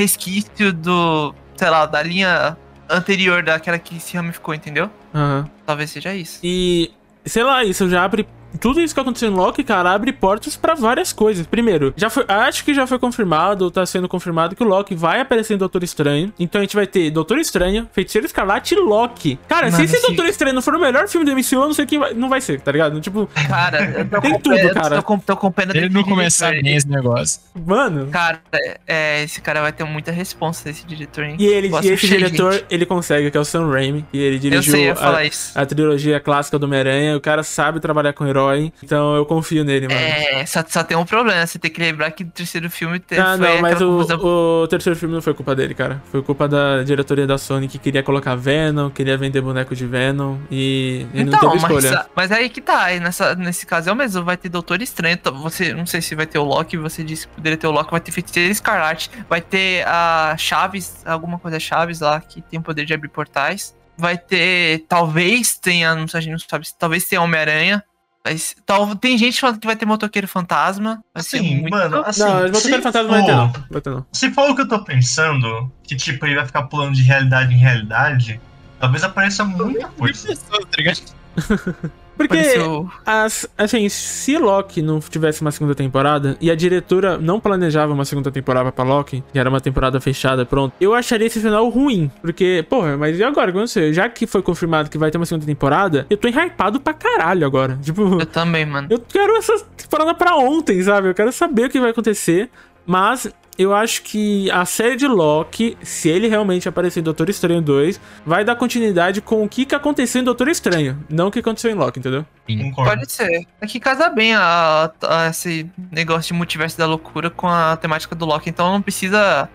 S8: resquício do. sei lá, da linha anterior daquela que se ramificou, entendeu?
S3: Aham.
S8: Talvez seja isso.
S3: E, sei lá, isso já abre. Tudo isso que aconteceu em Loki, cara, abre portas pra várias coisas. Primeiro, já foi, acho que já foi confirmado, ou tá sendo confirmado, que o Loki vai aparecer em Doutor Estranho. Então a gente vai ter Doutor Estranho, Feiticeiro Escarlate e Loki. Cara, se
S8: Mano,
S3: esse
S8: esse-
S3: Doutor Estranho não for o melhor filme do MCU, eu não sei quem vai, não vai ser, tá ligado? Tipo,
S8: Cara, eu tô
S3: Tem
S8: com
S3: tudo,
S8: pena-
S3: cara.
S8: Tô com, tô com pena
S7: Ele
S8: desse
S7: não começar bem esse negócio.
S3: mano.
S8: Cara, é, esse cara vai ter muita responsa desse diretor, hein?
S3: E, ele, e esse
S8: cheio,
S3: diretor,
S8: gente.
S3: ele consegue, que é o Sam Raimi. E ele
S8: Eu
S3: dirigiu
S8: sei, eu
S3: a- a trilogia clássica do Homem-Aranha. O cara sabe trabalhar com herói. Herói. Então eu confio nele, mano.
S8: É, só, só tem um problema. Você tem que lembrar que o terceiro filme teve.
S3: Ah, não, mas o,
S8: confusão-
S3: o terceiro filme não foi culpa dele, cara. Foi culpa da diretoria da Sony que queria colocar Venom, queria vender boneco de Venom e ele não
S8: Então,
S3: teve
S8: mas,
S3: escolha.
S8: mas aí que tá, aí nessa, nesse caso é o mesmo, vai ter Doutor Estranho, então você, não sei se vai ter o Loki, você disse que poderia ter o Loki, vai ter Feiticeiro Escarlate, vai ter a Chaves, alguma coisa Chaves lá, que tem o poder de abrir portais, vai ter, talvez tenha, não sei, a gente não sabe, talvez tenha Homem-Aranha, mas tal, tem gente falando que vai ter Motoqueiro Fantasma,
S6: Assim,
S8: muito...
S6: mano, assim,
S3: não, Motoqueiro Fantasma não vai ter,
S6: for-
S3: não. Vai ter, não.
S6: Se for o que eu tô pensando, que tipo, ele vai ficar pulando de realidade em realidade, talvez apareça muita coisa.
S7: Pessoas, tá ligado?
S3: Porque,
S8: Pareceu-
S3: as, assim, se Loki não tivesse uma segunda temporada e a diretora não planejava uma segunda temporada pra Loki, que era uma temporada fechada, pronto, eu acharia esse final ruim. Porque, porra, mas e agora? Como você? Já que foi confirmado que vai ter uma segunda temporada, eu tô hypado pra caralho agora. Tipo,
S8: Eu também, mano.
S3: eu quero essa temporada pra ontem, sabe? Eu quero saber o que vai acontecer. Mas eu acho que a série de Loki, se ele realmente aparecer em Doutor Estranho 2, vai dar continuidade com o que, que aconteceu em Doutor Estranho, não o que aconteceu em Loki, entendeu?
S6: Concordo.
S8: Pode ser. É que casa bem a, a- esse negócio de multiverso da loucura com a temática do Loki, então não precisa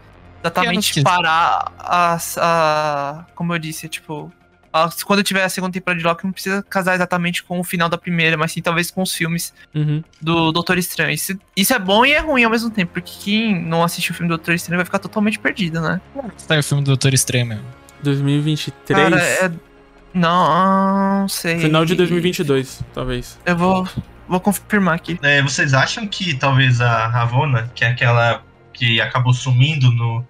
S8: exatamente parar a, a- Como eu disse, tipo. Quando tiver a segunda temporada de Loki, não precisa casar exatamente com o final da primeira, mas sim talvez com os filmes
S3: Uhum.
S8: do Doutor Estranho. Isso, isso é bom e é ruim ao mesmo tempo, porque quem não assistiu o filme do Doutor Estranho vai ficar totalmente perdido, né?
S7: Tá, é o filme do Doutor Estranho mesmo.
S3: 2023.
S8: Cara, é. Não, não sei.
S3: Final de 2022, talvez.
S8: Eu vou, vou confirmar aqui.
S6: É, vocês acham que talvez a Ravonna, que é aquela que acabou sumindo no,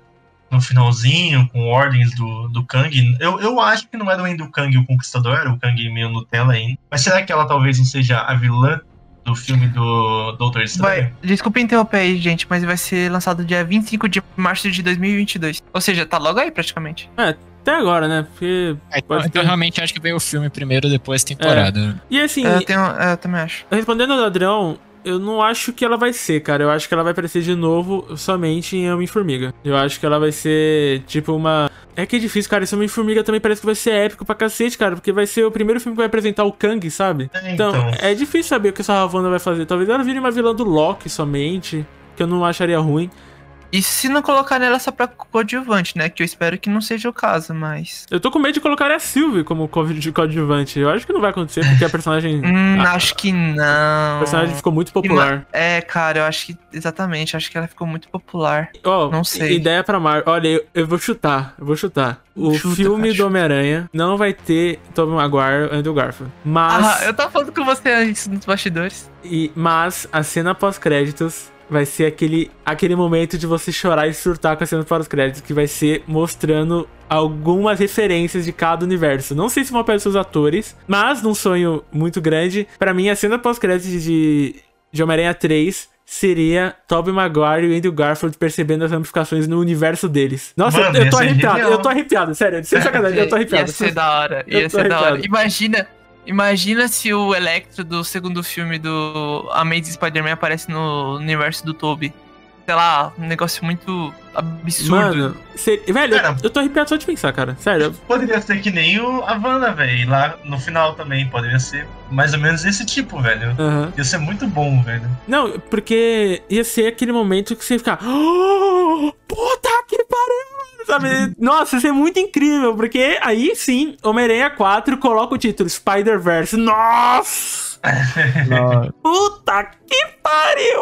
S6: no finalzinho, com ordens do, do Kang, eu, eu acho que não era ainda o Kang o Conquistador, era o Kang meio Nutella ainda. Mas será que ela talvez não seja a vilã do filme do Doutor Estranho?
S8: Desculpa interromper aí, gente, mas vai ser lançado dia 25 de março de 2022. Ou seja, tá logo aí praticamente.
S3: Até agora, né? Porque.
S7: É, então,
S3: pode
S7: então
S3: ter-
S7: realmente acho que veio o filme primeiro, depois a temporada.
S3: E assim,
S8: É, eu, tenho, é, eu também acho.
S3: respondendo ao Adrião, eu não acho que ela vai ser, cara. Eu acho que ela vai aparecer de novo somente em Homem-Formiga. Eu acho que ela vai ser, tipo, uma. É que é difícil, cara. Esse Homem-Formiga também parece que vai ser épico pra cacete, cara. Porque vai ser o primeiro filme que vai apresentar o Kang, sabe?
S6: É,
S3: Então,
S6: então.
S3: é difícil saber o que essa Ravonna vai fazer. Talvez ela vire uma vilã do Loki somente. Que eu não acharia ruim.
S8: E se não colocar nela só pra coadjuvante, né? Que eu espero que não seja o caso, mas.
S3: Eu tô com medo de colocar a Sylvie como coadjuvante. Eu acho que não vai acontecer, porque a personagem.
S8: Hum,
S3: a,
S8: acho que não.
S3: a personagem ficou muito popular.
S8: É, cara, eu acho que. Exatamente, acho que ela ficou muito popular.
S3: Ó,
S8: Não sei.
S3: Ideia pra Marvel. Olha, eu, eu vou chutar. Eu vou chutar. O
S8: Chuta,
S3: filme
S8: cara,
S3: do. Homem-Aranha não vai ter Tobey Maguire e Andrew Garfield. Mas,
S8: Ah, eu tava falando com você antes nos bastidores.
S3: e, mas a cena pós-créditos vai ser aquele, aquele momento de você chorar e surtar com a cena pós-créditos, que vai ser mostrando algumas referências de cada universo. Não sei se vão aparecer os atores, mas num sonho muito grande, pra mim a cena pós-créditos de, de Homem-Aranha 3 seria Tobey Maguire e Andrew Garfield percebendo as ramificações no universo deles. Nossa,
S6: Mano,
S3: eu, eu tô arrepiado,
S6: genial.
S3: eu tô arrepiado, sério, sem sacanagem, eu tô arrepiado.
S8: Ia ser da hora,
S3: Eu
S8: ia
S3: tô
S8: ser da hora.
S3: arrepiado.
S8: Imagina, imagina se o Electro do segundo filme do Amazing Spider-Man aparece no universo do Toby. Sei lá, um negócio muito absurdo.
S3: Mano, ser- velho,
S6: Cara.
S3: eu, eu tô arrepiado só de pensar, cara. Sério.
S6: Poderia ser que nem o, a Wanda, velho. Lá no final também. Poderia ser mais ou menos esse tipo, velho.
S3: Aham.
S6: Ia ser muito bom, velho.
S3: Não, porque ia ser aquele momento que você ia ficar. "Oh, puta que pariu! Sabe? Nossa, ia ser muito incrível, porque aí sim, Homem-Aranha 4 coloca o título Spider-Verse. Nossa! Puta que pariu.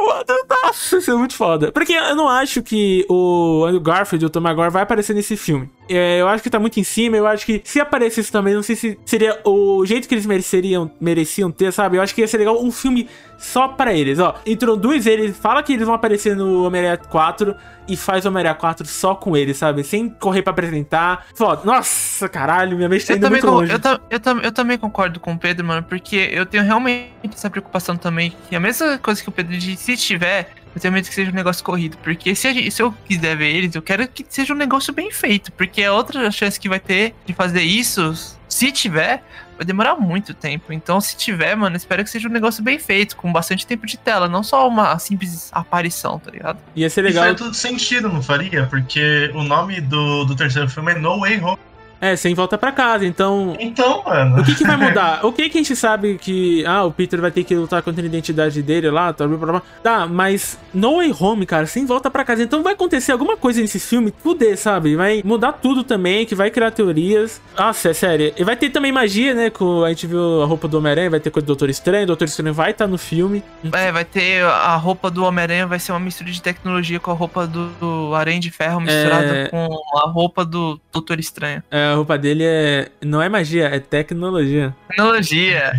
S3: Nossa, isso é muito foda. Porque eu não acho que o Andrew Garfield e o Tom Maguire vai aparecer nesse filme. É, eu acho que tá muito em cima. Eu acho que se aparecesse também, não sei se seria o jeito que eles mereceriam, mereciam ter, sabe? Eu acho que ia ser legal um filme só pra eles. Ó, introduz eles, fala que eles vão aparecer no Homem-Aranha 4 e faz o Homem-Aranha 4 só com eles, sabe? Sem correr pra apresentar. Nossa, caralho, minha mente tá
S8: Eu
S3: indo muito longe.
S8: eu, ta- eu, tam- eu também concordo com o Pedro, mano, porque eu tenho realmente essa preocupação também. Que a mesma coisa que o Pedro disse, se tiver, eu tenho medo que seja um negócio corrido. Porque se, a gente- se eu quiser ver eles, eu quero que seja um negócio bem feito. Porque a outra chance que vai ter de fazer isso, se tiver, vai demorar muito tempo. Então, se tiver, mano, espero que seja um negócio bem feito, com bastante tempo de tela, não só uma simples aparição, tá ligado?
S3: Ia ser
S6: E
S3: legal.
S6: faria tudo sentido, não faria? Porque o nome do, do terceiro filme é No Way Home.
S3: É, sem volta pra casa. Então,
S6: Então, mano.
S3: o que, que vai mudar? O que que a gente sabe que. Ah, o Peter vai ter que lutar contra a identidade dele lá, tá, tá mas No Way Home, cara, sem volta pra casa. Então vai acontecer alguma coisa nesse filme, fuder, sabe? Vai mudar tudo também, que vai criar teorias. Nossa, é sério. E vai ter também magia, né? Com, a gente viu a roupa do Homem-Aranha, vai ter coisa do Doutor Estranho. O Doutor Estranho vai estar no filme.
S8: É, vai ter a roupa do Homem-Aranha, vai ser uma mistura de tecnologia com a roupa do, do Aranha de Ferro misturada
S3: É.
S8: com a roupa do Doutor Estranho.
S3: É, a roupa dele é. Não é magia, é tecnologia.
S8: Tecnologia.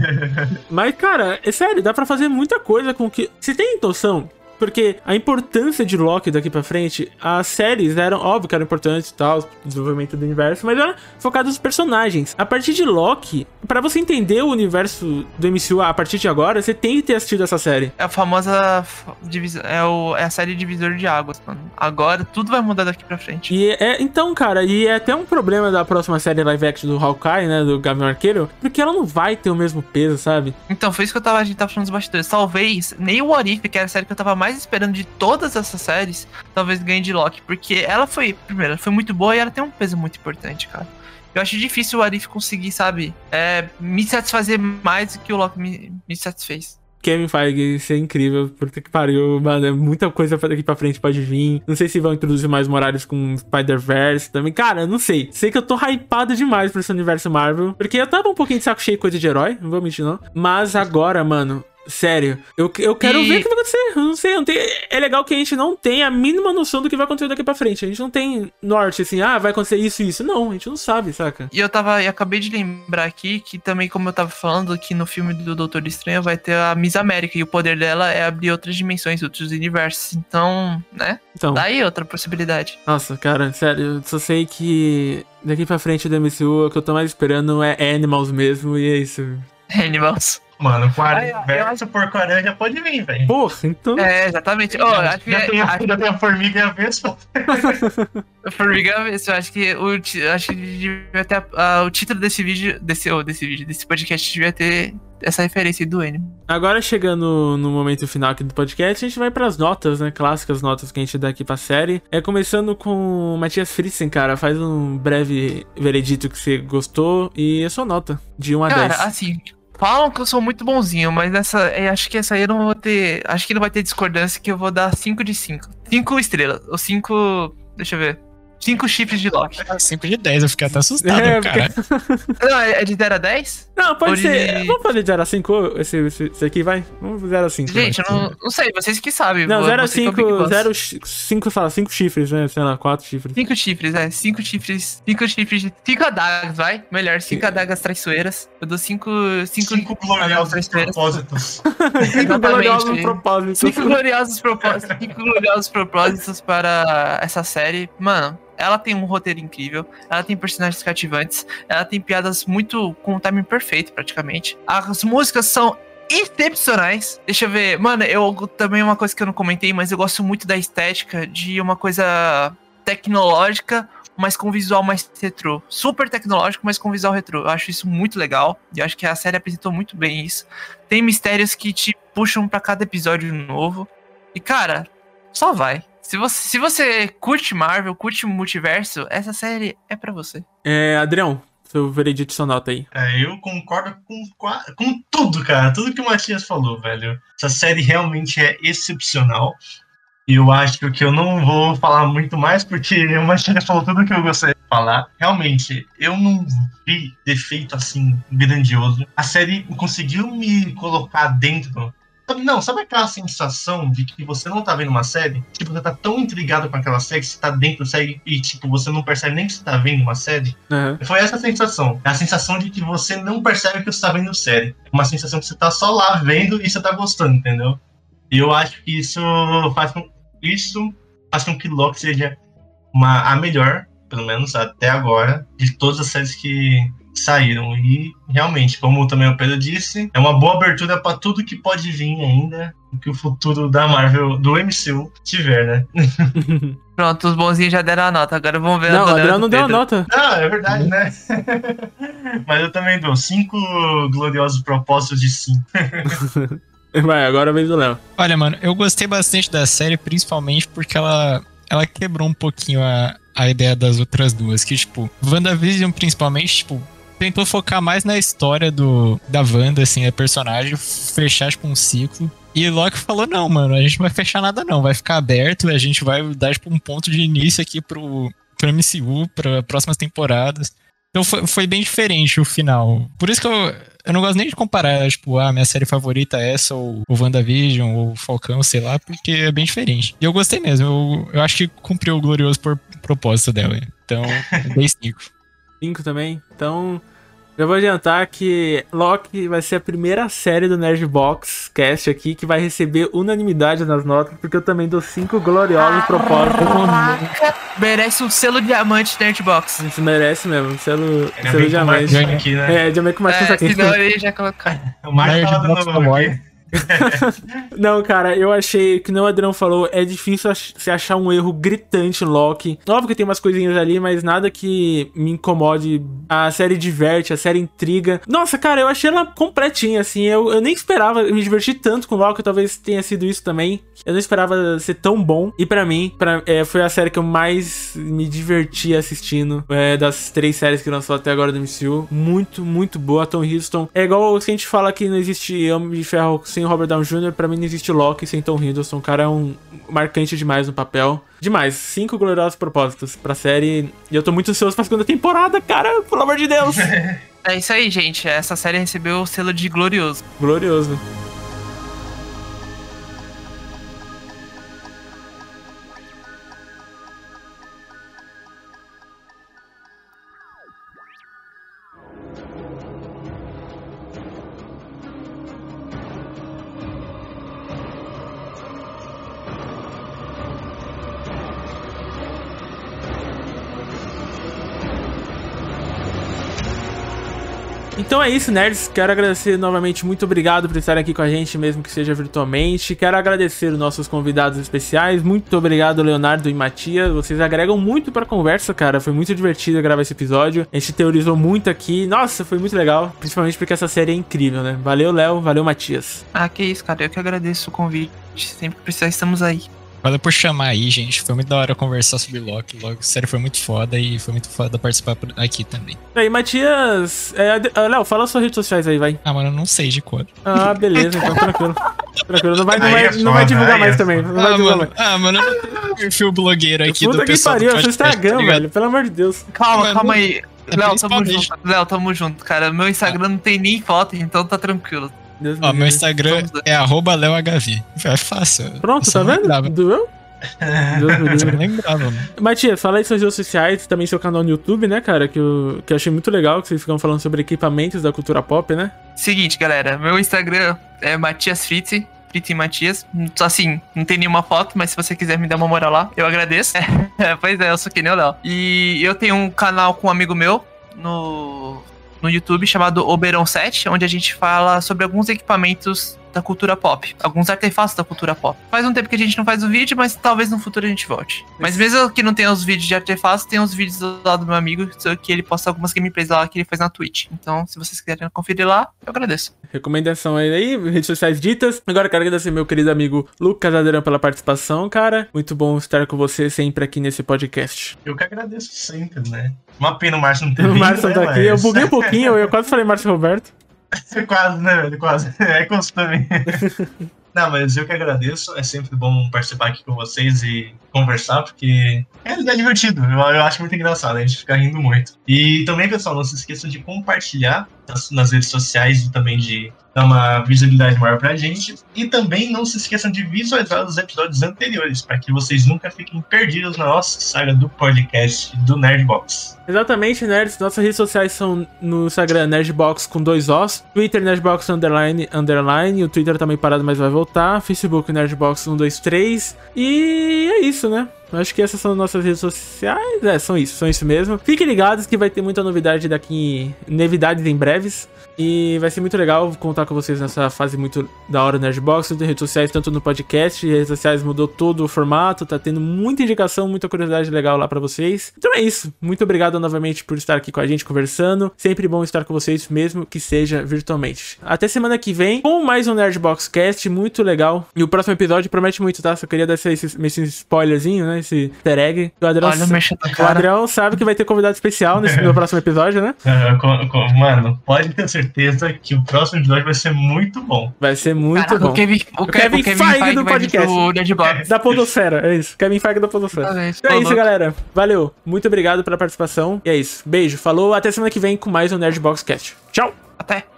S3: Mas, cara, é sério, dá pra fazer muita coisa com que. Você tem noção? Porque a importância de Loki daqui pra frente, as séries eram, óbvio que eram importantes e tal, desenvolvimento do universo, mas eram focadas nos personagens. A partir de Loki, pra você entender o universo do MCU a partir de agora, você tem que ter assistido essa série.
S8: É a famosa. É, o, é a série Divisor de Águas, mano. Agora tudo vai mudar daqui pra frente.
S3: E é, então, cara, e é até um problema da próxima série live action do Hawkeye, né, do Gavião Arqueiro, porque ela não vai ter o mesmo peso, sabe?
S8: Então, foi isso que eu tava, a gente tava falando dos bastidores. Talvez nem o What If, que era a série que eu tava mais esperando de todas essas séries, talvez ganhe de Loki. Porque ela foi, primeiro, ela foi muito boa e ela tem um peso muito importante, cara. Eu acho difícil o What If conseguir, sabe, é, me satisfazer mais do que o Loki me, me satisfez.
S3: Kevin Feige, isso é incrível. Puta que pariu, mano. É muita coisa daqui pra frente pode vir. Não sei se vão introduzir mais Morales com Spider-Verse também. Cara, não sei. Sei que eu tô hypado demais pra esse universo Marvel. Porque eu tava um pouquinho de saco cheio de coisa de herói. Não vou mentir, não. Mas agora, mano. Sério, eu, eu quero
S8: E-
S3: ver o que vai acontecer. Eu não sei, eu não é legal que a gente não tem a mínima noção do que vai acontecer daqui pra frente. A gente não tem norte, assim, ah, vai acontecer isso e isso. Não, a gente não sabe, saca?
S8: E eu tava, e acabei de lembrar aqui que também, como eu tava falando, que no filme do Doutor Estranho vai ter a Miss América e o poder dela é abrir outras dimensões, outros universos. Então, né?
S3: Então.
S8: Daí outra possibilidade.
S3: Nossa, cara, sério, eu só sei que daqui pra frente do MCU, o que eu tô mais esperando é Animals mesmo, e é isso.
S8: Animals.
S6: Mano, com a
S8: eu
S6: verso porcaria já pode vir, velho.
S3: Porra, então.
S8: É, exatamente. Oh, acho que,
S6: já, tem a,
S8: acho
S6: já tem a formiga e a vespa.
S8: Formiga Vespa, eu acho que o acho que devia ter a- a- o título desse vídeo, desse, oh, desse vídeo, desse podcast devia ter essa referência aí do Anime.
S3: Agora chegando no momento final aqui do podcast, a gente vai pras notas, né? Clássicas notas que a gente dá aqui pra série. É começando com o Matias Fritzen, cara. Faz um breve veredito que você gostou e a sua nota, de 1 a
S8: Cara,
S3: 10.
S8: assim, falam que eu sou muito bonzinho, mas nessa, eu acho que essa aí eu não vou ter, acho que não vai ter discordância que eu vou dar 5 de 5. 5 estrelas, ou 5, deixa eu ver. 5 chifres de Loki.
S7: 5 de 10, eu fiquei até assustado,
S3: É,
S7: cara.
S8: Não, é é de 0 a 10?
S3: Não, pode
S8: Ou
S3: ser.
S8: de-
S3: Vamos fazer de 0 a 5 esse, esse, esse aqui, vai? Vamos 0 a 5.
S8: Gente, eu não, não sei, vocês que sabem.
S3: Não,
S8: vou-
S3: 0 a
S8: você que é o
S3: 5,
S8: Big Boss.
S3: 0 5, fala, 5 chifres, né? Sei lá, 4 chifres.
S8: Cinco chifres, é. Cinco chifres. Cinco chifres de. Cinco adagas, vai. Melhor, cinco adagas traiçoeiras. Eu dou cinco. Cinco,
S6: Cinco gloriosos propósitos.
S3: Cinco gloriosos
S8: Exatamente.
S3: propósitos.
S8: Cinco gloriosos propósitos. Cinco gloriosos propósitos para essa série. Mano, ela tem um roteiro incrível. Ela tem personagens cativantes. Ela tem piadas muito. com um timing perfeito, praticamente. As músicas são. Excepcionais. Deixa eu ver. Mano, eu também uma coisa que eu não comentei, mas eu gosto muito da estética de uma coisa tecnológica, mas com visual mais retrô. Super tecnológico, mas com visual retrô. Eu acho isso muito legal. E acho que a série apresentou muito bem isso. Tem mistérios que te puxam pra cada episódio novo. E, cara, só vai. Se você, se você curte Marvel, curte multiverso, essa série é pra você.
S3: É, Adrião, seu veredito sua nota aí.
S6: É, eu concordo com, com tudo, cara. Tudo que o Matias falou, velho. Essa série realmente é excepcional. E eu acho que eu não vou falar muito mais, porque o Matias falou tudo que eu gostaria de falar. Realmente, eu não vi defeito assim grandioso. A série conseguiu me colocar dentro. Não, sabe aquela sensação de que você não tá vendo uma série? Tipo, você tá tão intrigado com aquela série que você tá dentro da série e, tipo, você não percebe nem que você tá vendo uma série?
S3: Aham.
S6: Foi essa a sensação. É a sensação de que você não percebe que você tá vendo série. Uma sensação que você tá só lá vendo e você tá gostando, entendeu? E eu acho que isso faz com, isso faz com que Loki seja uma, a melhor, pelo menos até agora, de todas as séries que saíram. E realmente, como também o Pedro disse, é uma boa abertura pra tudo que pode vir ainda. o Que o futuro da Marvel, do MCU, tiver, né?
S8: Pronto, os bonzinhos já deram a nota. Agora vamos ver
S3: Não, o
S8: do
S3: não deu a nota.
S6: Ah, é verdade, né? Mas eu também dou cinco gloriosos propósitos de cinco.
S3: Vai, agora vez do Léo.
S7: Olha, mano, eu gostei bastante da série, principalmente porque ela, ela quebrou um pouquinho a, a ideia das outras duas, que, tipo, WandaVision, principalmente, tipo, tentou focar mais na história do, da Wanda, assim, a personagem, fechar, tipo, um ciclo. E Loki falou, não, mano, a gente não vai fechar nada não, vai ficar aberto, a gente vai dar, tipo, um ponto de início aqui pro, pro MCU, para próximas temporadas. Então foi, foi bem diferente o final. Por isso que eu, eu não gosto nem de comparar, tipo, a ah, minha série favorita é essa, ou o WandaVision, ou o Falcão, sei lá, porque é bem diferente. E eu gostei mesmo, eu, eu acho que cumpriu o glorioso por propósito dela. Então, dei 5.
S3: 5 também? Então, eu vou adiantar que Loki vai ser a primeira série do Nerdbox Cast aqui que vai receber unanimidade nas notas, porque eu também dou cinco gloriosos propósitos.
S8: Merece um selo diamante Nerdbox.
S3: Isso merece mesmo, selo,
S6: Ainda
S3: selo
S6: bem que o
S3: diamante.
S6: Aqui, né?
S3: É, já meio que o Marcos tá
S8: É,
S3: aqui.
S8: senão ele já colocar.
S6: O tava dando
S7: Award.
S6: aqui.
S3: Não, cara, eu achei que nem o Adriano falou, é difícil ach- se achar um erro gritante em Loki. Óbvio que tem umas coisinhas ali, mas nada que me incomode. A série diverte, a série intriga. Nossa, cara, eu achei ela completinha, assim. Eu, eu nem esperava me divertir tanto com Loki, talvez tenha sido isso também. Eu não esperava ser tão bom. E pra mim, pra, é, foi a série que eu mais me diverti assistindo é, das três séries que lançou até agora do MCU. Muito, muito boa. Tom Hiddleston. É igual se a gente fala que não existe Homem de Ferro sem Robert Downey Jr., pra mim não existe Loki sem Tom Hiddleston. O cara é um marcante demais no papel. Demais. Cinco gloriosos propósitos pra série. E eu tô muito ansioso pra segunda temporada, cara. Pelo amor de Deus.
S8: É isso aí, gente. Essa série recebeu o selo de glorioso.
S3: Glorioso. Então é isso, nerds. Quero agradecer novamente, muito obrigado por estar aqui com a gente, mesmo que seja virtualmente. Quero agradecer os nossos convidados especiais. Muito obrigado, Leonardo e Matias. Vocês agregam muito pra conversa, cara. Foi muito divertido gravar esse episódio. A gente teorizou muito aqui. Nossa, foi muito legal. Principalmente porque essa série é incrível, né? Valeu, Léo. Valeu, Matias.
S8: Ah, que isso, cara. Eu que agradeço o convite. Sempre que precisar, estamos aí.
S7: Valeu por chamar aí, gente. Foi muito da hora conversar sobre Loki. Loki, a série foi muito foda e foi muito foda participar aqui também.
S3: E aí, Matias. É, ah, Léo, fala suas redes sociais aí, vai.
S7: Ah, mano, eu não sei de cor.
S3: Ah, beleza, então tranquilo. Tranquilo. Não vai, não
S6: Aí
S3: vai,
S6: é
S3: não vai divulgar
S6: aí
S3: mais
S6: é
S3: também. Não vai
S7: Ah,
S3: divulgar
S7: mano,
S3: mais.
S7: ah, mano, eu não tenho um perfil blogueiro aqui
S3: Puta
S7: do
S3: que
S7: pessoal
S3: pariu,
S7: do
S3: é seu Instagram,
S7: tá
S3: velho. Pelo amor de Deus.
S8: Calma,
S7: Mano,
S8: calma aí.
S7: é
S8: Léo, tamo junto. Léo, tamo junto, cara. Meu Instagram não tem nem foto, então tá tranquilo.
S3: Deus
S7: Ó, meu. Instagram é arroba leohv. É fácil.
S3: Pronto, tá vendo?
S7: lembrava.
S3: Doeu? Deus me livre.
S7: lembrava, mano.
S3: Matias, fala aí suas redes sociais, também seu canal no YouTube, né, cara? Que eu, que eu achei muito legal, que vocês ficam falando sobre equipamentos da cultura pop, né?
S8: Seguinte, galera. Meu Instagram é Matias Fritz. Fritz Matias. Assim, não tem nenhuma foto, mas se você quiser me dar uma moral lá, eu agradeço. pois é, eu sou que nem o Léo. E eu tenho um canal com um amigo meu no, no YouTube chamado Oberon 7, onde a gente fala sobre alguns equipamentos da cultura pop, alguns artefatos da cultura pop. Faz um tempo que a gente não faz o vídeo, mas talvez no futuro a gente volte. Mas mesmo que não tenha os vídeos de artefatos, tem os vídeos lá do meu amigo, só que ele posta algumas gameplays lá que ele faz na Twitch. Então, se vocês quiserem conferir lá, eu agradeço.
S3: Recomendação aí, aí, redes sociais ditas. Agora quero agradecer meu querido amigo Lucas Adriano pela participação, cara. Muito bom estar com você sempre aqui nesse podcast.
S6: Eu que agradeço sempre, né? Uma pena o Márcio não ter
S3: O
S6: vindo,
S3: Márcio
S6: né,
S3: tá aqui, eu buguei um pouquinho, eu quase falei Márcio Roberto.
S6: Quase, né, velho? Quase. É costume. Não, mas eu que agradeço. É sempre bom participar aqui com vocês e conversar, porque é, é divertido. Eu, eu acho muito engraçado, a gente fica rindo muito. E também, pessoal, não se esqueçam de compartilhar nas, redes sociais e também de dar uma visibilidade maior pra gente. E também não se esqueçam de visualizar os episódios anteriores, para que vocês nunca fiquem perdidos na nossa saga do podcast do Nerdbox.
S3: Exatamente, nerds. Nossas redes sociais são no Instagram Nerdbox com dois Os, Twitter Nerdbox underline underline, o Twitter também parado, mas vai voltar, Facebook Nerdbox 123 e é isso, né? Acho que essas são nossas redes sociais. É, são isso, são isso mesmo. Fiquem ligados que vai ter muita novidade daqui, novidades em breves. E vai ser muito legal contar com vocês nessa fase muito da hora do Nerdbox. Tem redes sociais, tanto no podcast, redes sociais mudou todo o formato, tá tendo muita indicação, muita curiosidade legal lá pra vocês. Então é isso. Muito obrigado novamente por estar aqui com a gente conversando. Sempre bom estar com vocês, mesmo que seja virtualmente. Até semana que vem com mais um Nerdbox Cast, muito legal. E o próximo episódio promete muito, tá? Só queria dar esse, esse, esse spoilerzinho, né? esse easter egg. O Adrião,
S8: Olha o
S3: sabe que vai ter convidado especial nesse no próximo episódio, né?
S6: Mano, pode ter certeza que o próximo episódio vai ser muito bom.
S3: Vai ser muito
S8: Caraca,
S3: bom.
S8: o Kevin, o
S3: O
S8: Ke-
S3: Kevin
S8: o Kevin
S3: Feige
S8: Feige
S3: do podcast.
S8: Nerdbox.
S3: Da Podosfera, é isso. Kevin Feige da Podosfera. Então é isso, galera. Valeu. Muito obrigado pela participação. E é isso. Beijo. Falou. Até semana que vem com mais um Nerdbox Cast. Tchau.
S8: Até.